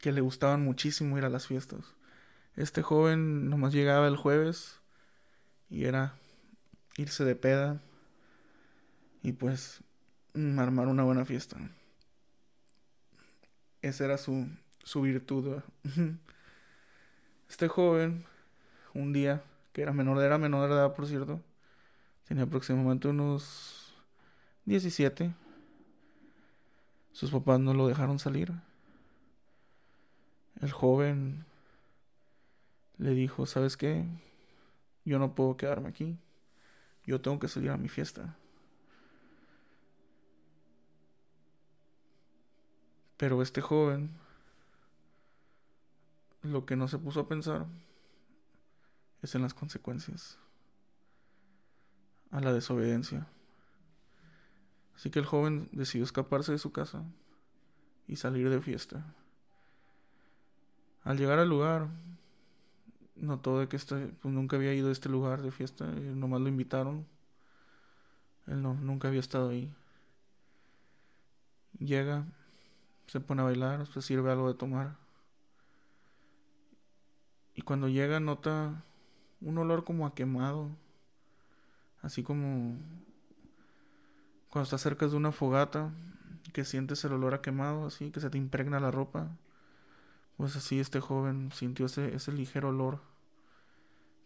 que le gustaban muchísimo ir a las fiestas. Este joven nomás llegaba el jueves y era irse de peda y pues mm, armar una buena fiesta. Esa era su, su virtud. Este joven, un día, que era menor, era menor de edad, por cierto, tenía aproximadamente unos 17. Sus papás no lo dejaron salir. El joven le dijo, ¿sabes qué? Yo no puedo quedarme aquí. Yo tengo que salir a mi fiesta. Pero este joven lo que no se puso a pensar es en las consecuencias, a la desobediencia. Así que el joven decidió escaparse de su casa y salir de fiesta. Al llegar al lugar, notó de que este, pues, nunca había ido a este lugar de fiesta, y nomás lo invitaron. Él no, nunca había estado ahí. Llega, se pone a bailar, se sirve algo de tomar. Y cuando llega nota un olor como a quemado, así como cuando estás cerca de una fogata, que sientes el olor a quemado, así, que se te impregna la ropa. Pues así este joven sintió ese, ligero olor.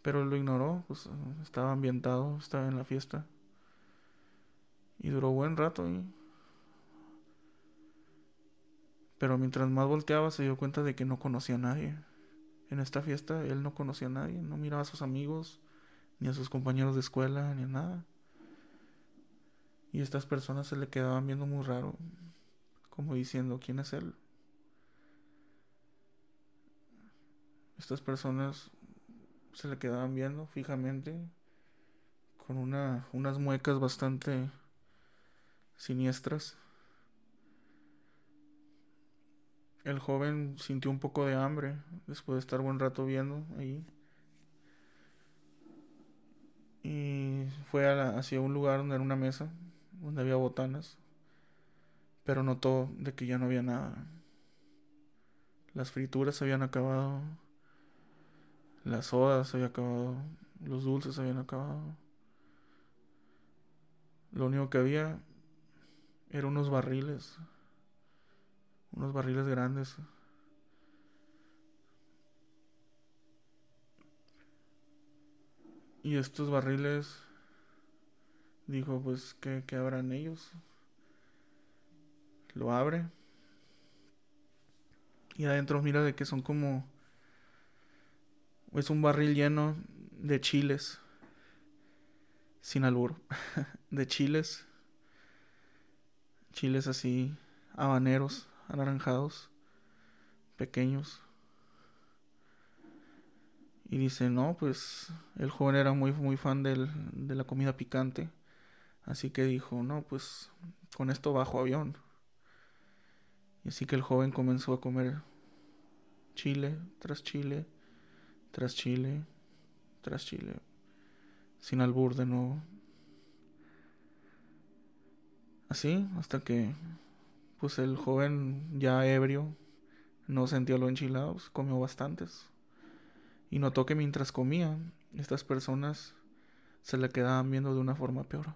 Pero lo ignoró, pues estaba ambientado, estaba en la fiesta. Y duró buen rato ahí. Pero mientras más volteaba se dio cuenta de que no conocía a nadie. En esta fiesta él no conocía a nadie, no miraba a sus amigos, ni a sus compañeros de escuela, ni a nada. Y estas personas se le quedaban viendo muy raro, como diciendo, ¿quién es él? Estas personas se le quedaban viendo fijamente, con una, unas muecas bastante siniestras. El joven sintió un poco de hambre después de estar buen rato viendo ahí. Y fue hacia un lugar donde era una mesa, donde había botanas. Pero notó de que ya no había nada. Las frituras se habían acabado. Las sodas se habían acabado. Los dulces se habían acabado. Lo único que había eran unos barriles. Unos barriles grandes. Y estos barriles, dijo, pues, ¿qué, qué habrán ellos? Lo abre. Y adentro mira de que son como... Es un barril lleno de chiles. Sin albur. de chiles. Chiles así, habaneros, anaranjados, pequeños. Y dice, no, pues el joven era muy, muy fan del, de la comida picante. Así que dijo, no, pues con esto bajo avión. Y así que el joven comenzó a comer chile tras chile, tras chile, tras chile. Sin albur de nuevo. Así, hasta que, pues el joven ya ebrio, no sentía lo enchilados, comió bastantes y notó que mientras comía, estas personas se le quedaban viendo de una forma peor.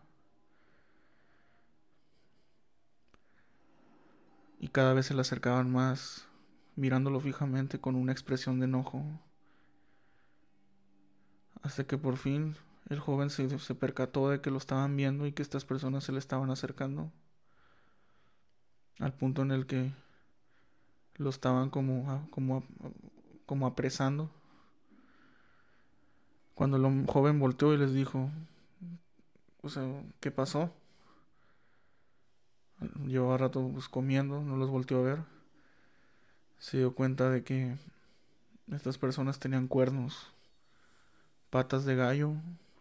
Y cada vez se le acercaban más, mirándolo fijamente con una expresión de enojo. Hasta que por fin el joven se, se percató de que lo estaban viendo y que estas personas se le estaban acercando. Al punto en el que lo estaban como, como, como apresando. Cuando el joven volteó y les dijo, o sea, ¿qué pasó? Llevaba rato pues, comiendo, no los volteó a ver. Se dio cuenta de que estas personas tenían cuernos, patas de gallo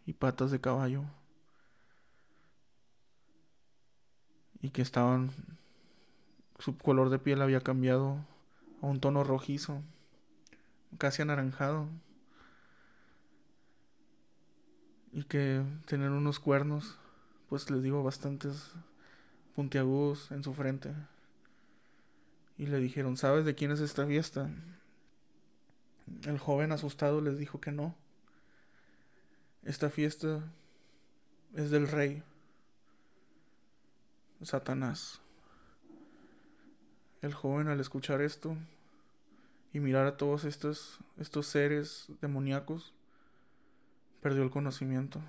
y patas de caballo. Y que estaban, su color de piel había cambiado a un tono rojizo, casi anaranjado. y que tener unos cuernos, pues les digo, bastantes puntiagudos en su frente. Y le dijeron, ¿sabes de quién es esta fiesta? El joven asustado les dijo que no. Esta fiesta es del rey, Satanás. El joven al escuchar esto y mirar a todos estos, estos seres demoníacos, perdió el conocimiento.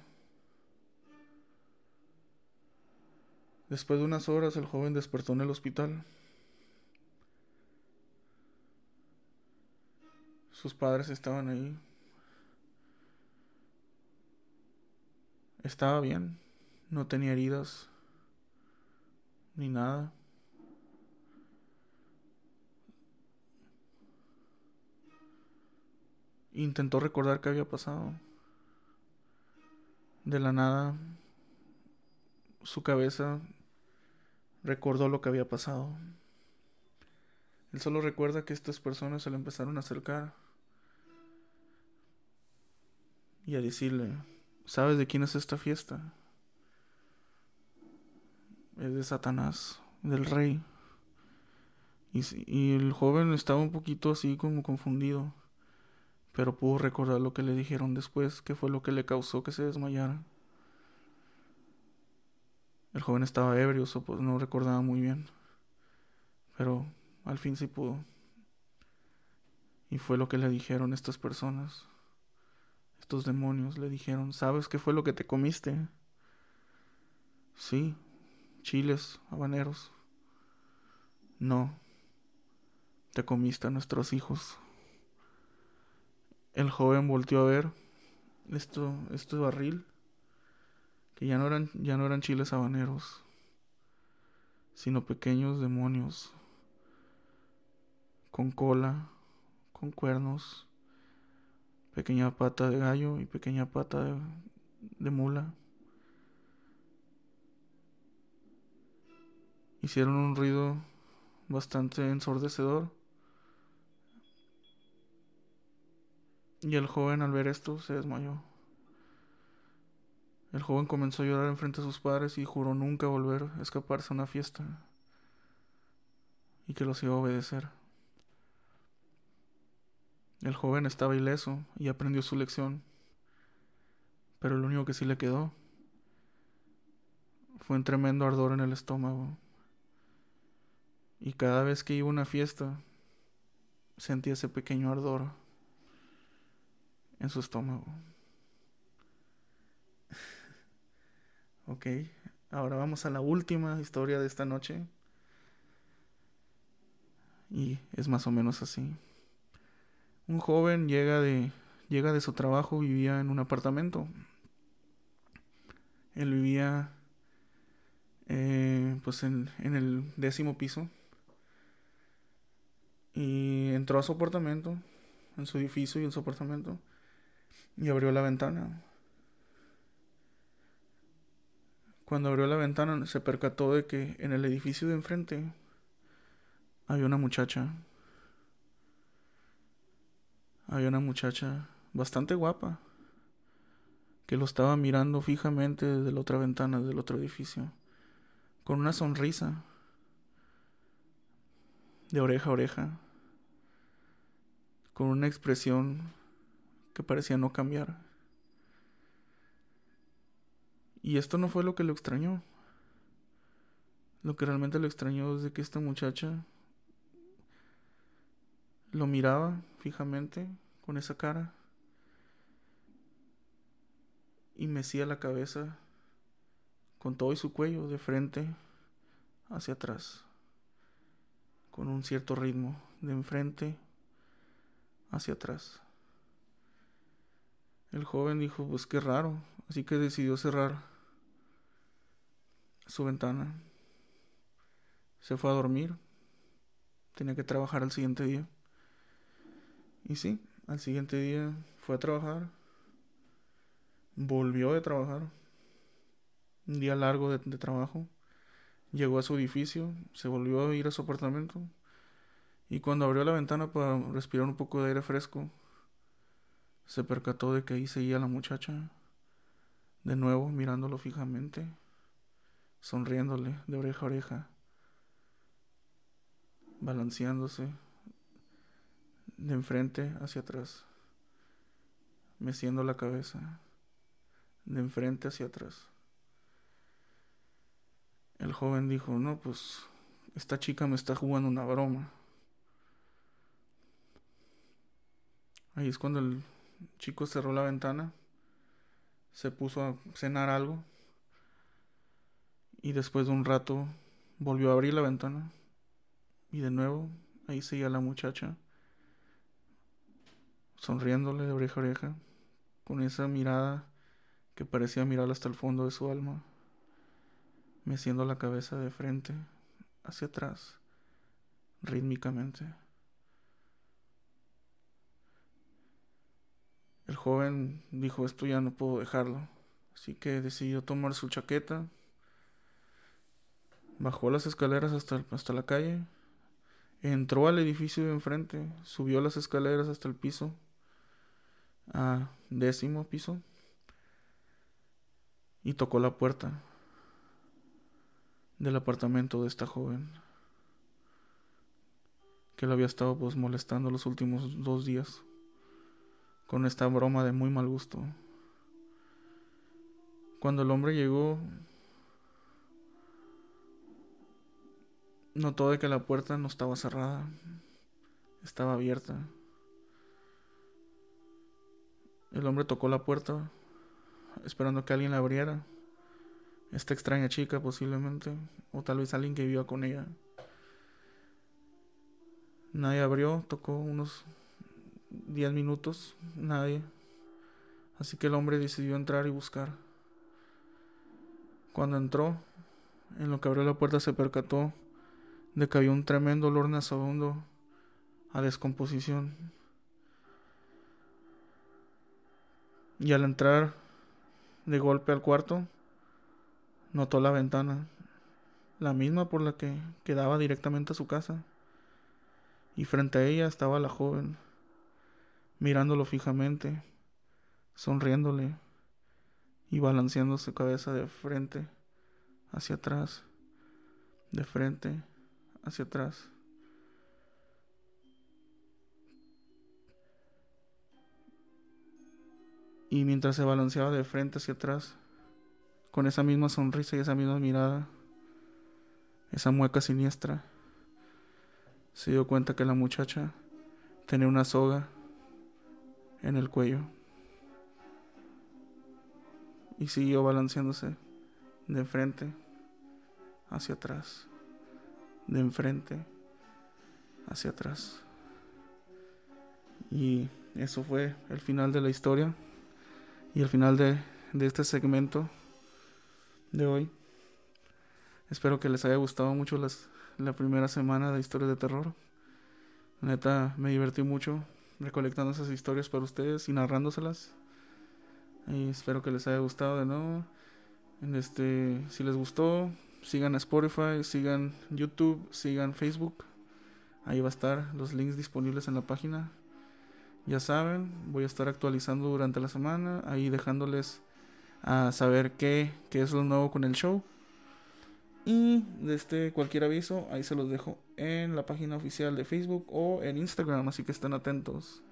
Después de unas horas el joven despertó en el hospital. Sus padres estaban ahí. Estaba bien, no tenía heridas ni nada. Intentó recordar qué había pasado. De la nada, su cabeza recordó lo que había pasado. Él solo recuerda que estas personas se le empezaron a acercar y a decirle, ¿sabes de quién es esta fiesta? Es de Satanás, del rey. Y, y el joven estaba un poquito así como confundido pero pudo recordar lo que le dijeron después, que fue lo que le causó que se desmayara. El joven estaba ebrio, pues no recordaba muy bien, pero al fin sí pudo. Y fue lo que le dijeron estas personas, estos demonios, le dijeron, ¿sabes qué fue lo que te comiste? Sí, chiles, habaneros. No, te comiste a nuestros hijos. El joven volteó a ver esto, este barril, que ya no eran, ya no eran chiles habaneros, sino pequeños demonios, con cola, con cuernos, pequeña pata de gallo y pequeña pata de, de mula. Hicieron un ruido bastante ensordecedor. Y el joven al ver esto se desmayó. El joven comenzó a llorar enfrente de sus padres y juró nunca volver a escaparse a una fiesta y que los iba a obedecer. El joven estaba ileso y aprendió su lección, pero lo único que sí le quedó fue un tremendo ardor en el estómago. Y cada vez que iba a una fiesta, sentía ese pequeño ardor en su estómago. ok, ahora vamos a la última historia de esta noche. Y es más o menos así. Un joven llega de, llega de su trabajo, vivía en un apartamento. Él vivía eh, pues en, en el décimo piso. Y entró a su apartamento, en su edificio y en su apartamento, y abrió la ventana. Cuando abrió la ventana se percató de que en el edificio de enfrente había una muchacha. Había una muchacha bastante guapa que lo estaba mirando fijamente desde la otra ventana del otro edificio, con una sonrisa de oreja a oreja, con una expresión que parecía no cambiar. Y esto no fue lo que lo extrañó. Lo que realmente lo extrañó es de que esta muchacha lo miraba fijamente con esa cara y mecía la cabeza con todo y su cuello de frente hacia atrás con un cierto ritmo, de enfrente hacia atrás. El joven dijo, pues qué raro, así que decidió cerrar su ventana. Se fue a dormir, tenía que trabajar al siguiente día. Y sí, al siguiente día fue a trabajar, volvió de trabajar, un día largo de, de trabajo. Llegó a su edificio, se volvió a ir a su apartamento. Y cuando abrió la ventana para respirar un poco de aire fresco, se percató de que ahí seguía la muchacha, de nuevo mirándolo fijamente, sonriéndole de oreja a oreja, balanceándose de enfrente hacia atrás, meciendo la cabeza, de enfrente hacia atrás. El joven dijo, no, pues esta chica me está jugando una broma. Ahí es cuando el chico cerró la ventana, se puso a cenar algo y después de un rato volvió a abrir la ventana y de nuevo ahí seguía la muchacha sonriéndole de oreja a oreja con esa mirada que parecía mirar hasta el fondo de su alma meciendo la cabeza de frente hacia atrás rítmicamente. El joven dijo esto ya no puedo dejarlo, así que decidió tomar su chaqueta, bajó las escaleras hasta, hasta la calle, entró al edificio de enfrente, subió las escaleras hasta el piso, a décimo piso, y tocó la puerta del apartamento de esta joven que lo había estado pues molestando los últimos dos días con esta broma de muy mal gusto. Cuando el hombre llegó, notó de que la puerta no estaba cerrada, estaba abierta. El hombre tocó la puerta esperando que alguien la abriera esta extraña chica posiblemente, o tal vez alguien que vivió con ella. Nadie abrió, tocó unos 10 minutos, nadie. Así que el hombre decidió entrar y buscar. Cuando entró, en lo que abrió la puerta se percató de que había un tremendo olor nasobundo a descomposición. Y al entrar de golpe al cuarto, notó la ventana, la misma por la que quedaba directamente a su casa. Y frente a ella estaba la joven, mirándolo fijamente, sonriéndole y balanceando su cabeza de frente hacia atrás, de frente hacia atrás. Y mientras se balanceaba de frente hacia atrás, con esa misma sonrisa y esa misma mirada, esa mueca siniestra, se dio cuenta que la muchacha tenía una soga en el cuello. Y siguió balanceándose de frente hacia atrás, de enfrente hacia atrás. Y eso fue el final de la historia y el final de, este segmento de hoy. Espero que les haya gustado mucho las, la primera semana de historias de terror. Neta, me divertí mucho recolectando esas historias para ustedes y narrándoselas. Y espero que les haya gustado de nuevo. Este, si les gustó, sigan a Spotify, sigan YouTube, sigan Facebook. Ahí va a estar los links disponibles en la página. Ya saben, voy a estar actualizando durante la semana, ahí dejándoles a saber qué, qué es lo nuevo con el show. Y de este cualquier aviso, ahí se los dejo en la página oficial de Facebook o en Instagram, así que estén atentos.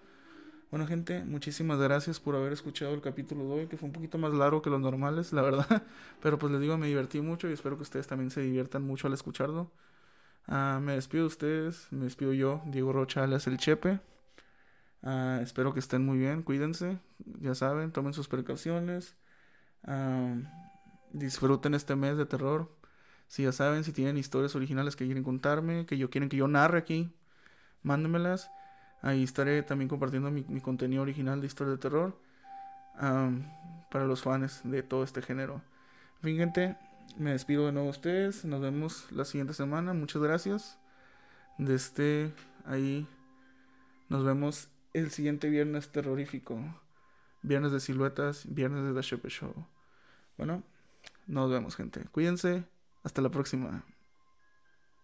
Bueno gente, muchísimas gracias por haber escuchado el capítulo de hoy, que fue un poquito más largo que los normales, la verdad. Pero pues les digo, me divertí mucho y espero que ustedes también se diviertan mucho al escucharlo. Ah, me despido de ustedes, me despido yo, Diego Rocha, alias El Chepe. Ah, espero que estén muy bien, cuídense, ya saben, tomen sus precauciones, ah, disfruten este mes de terror. Si ya saben, si tienen historias originales que quieren contarme, que yo quieren que yo narre aquí, mándenmelas. Ahí estaré también compartiendo mi, contenido original de historia de terror para los fans de todo este género. Fíjense, me despido de nuevo de ustedes. Nos vemos la siguiente semana. Muchas gracias. Desde este, ahí nos vemos el siguiente viernes terrorífico. Viernes de siluetas, viernes de The Show. Bueno, nos vemos, gente. Cuídense. Hasta la próxima.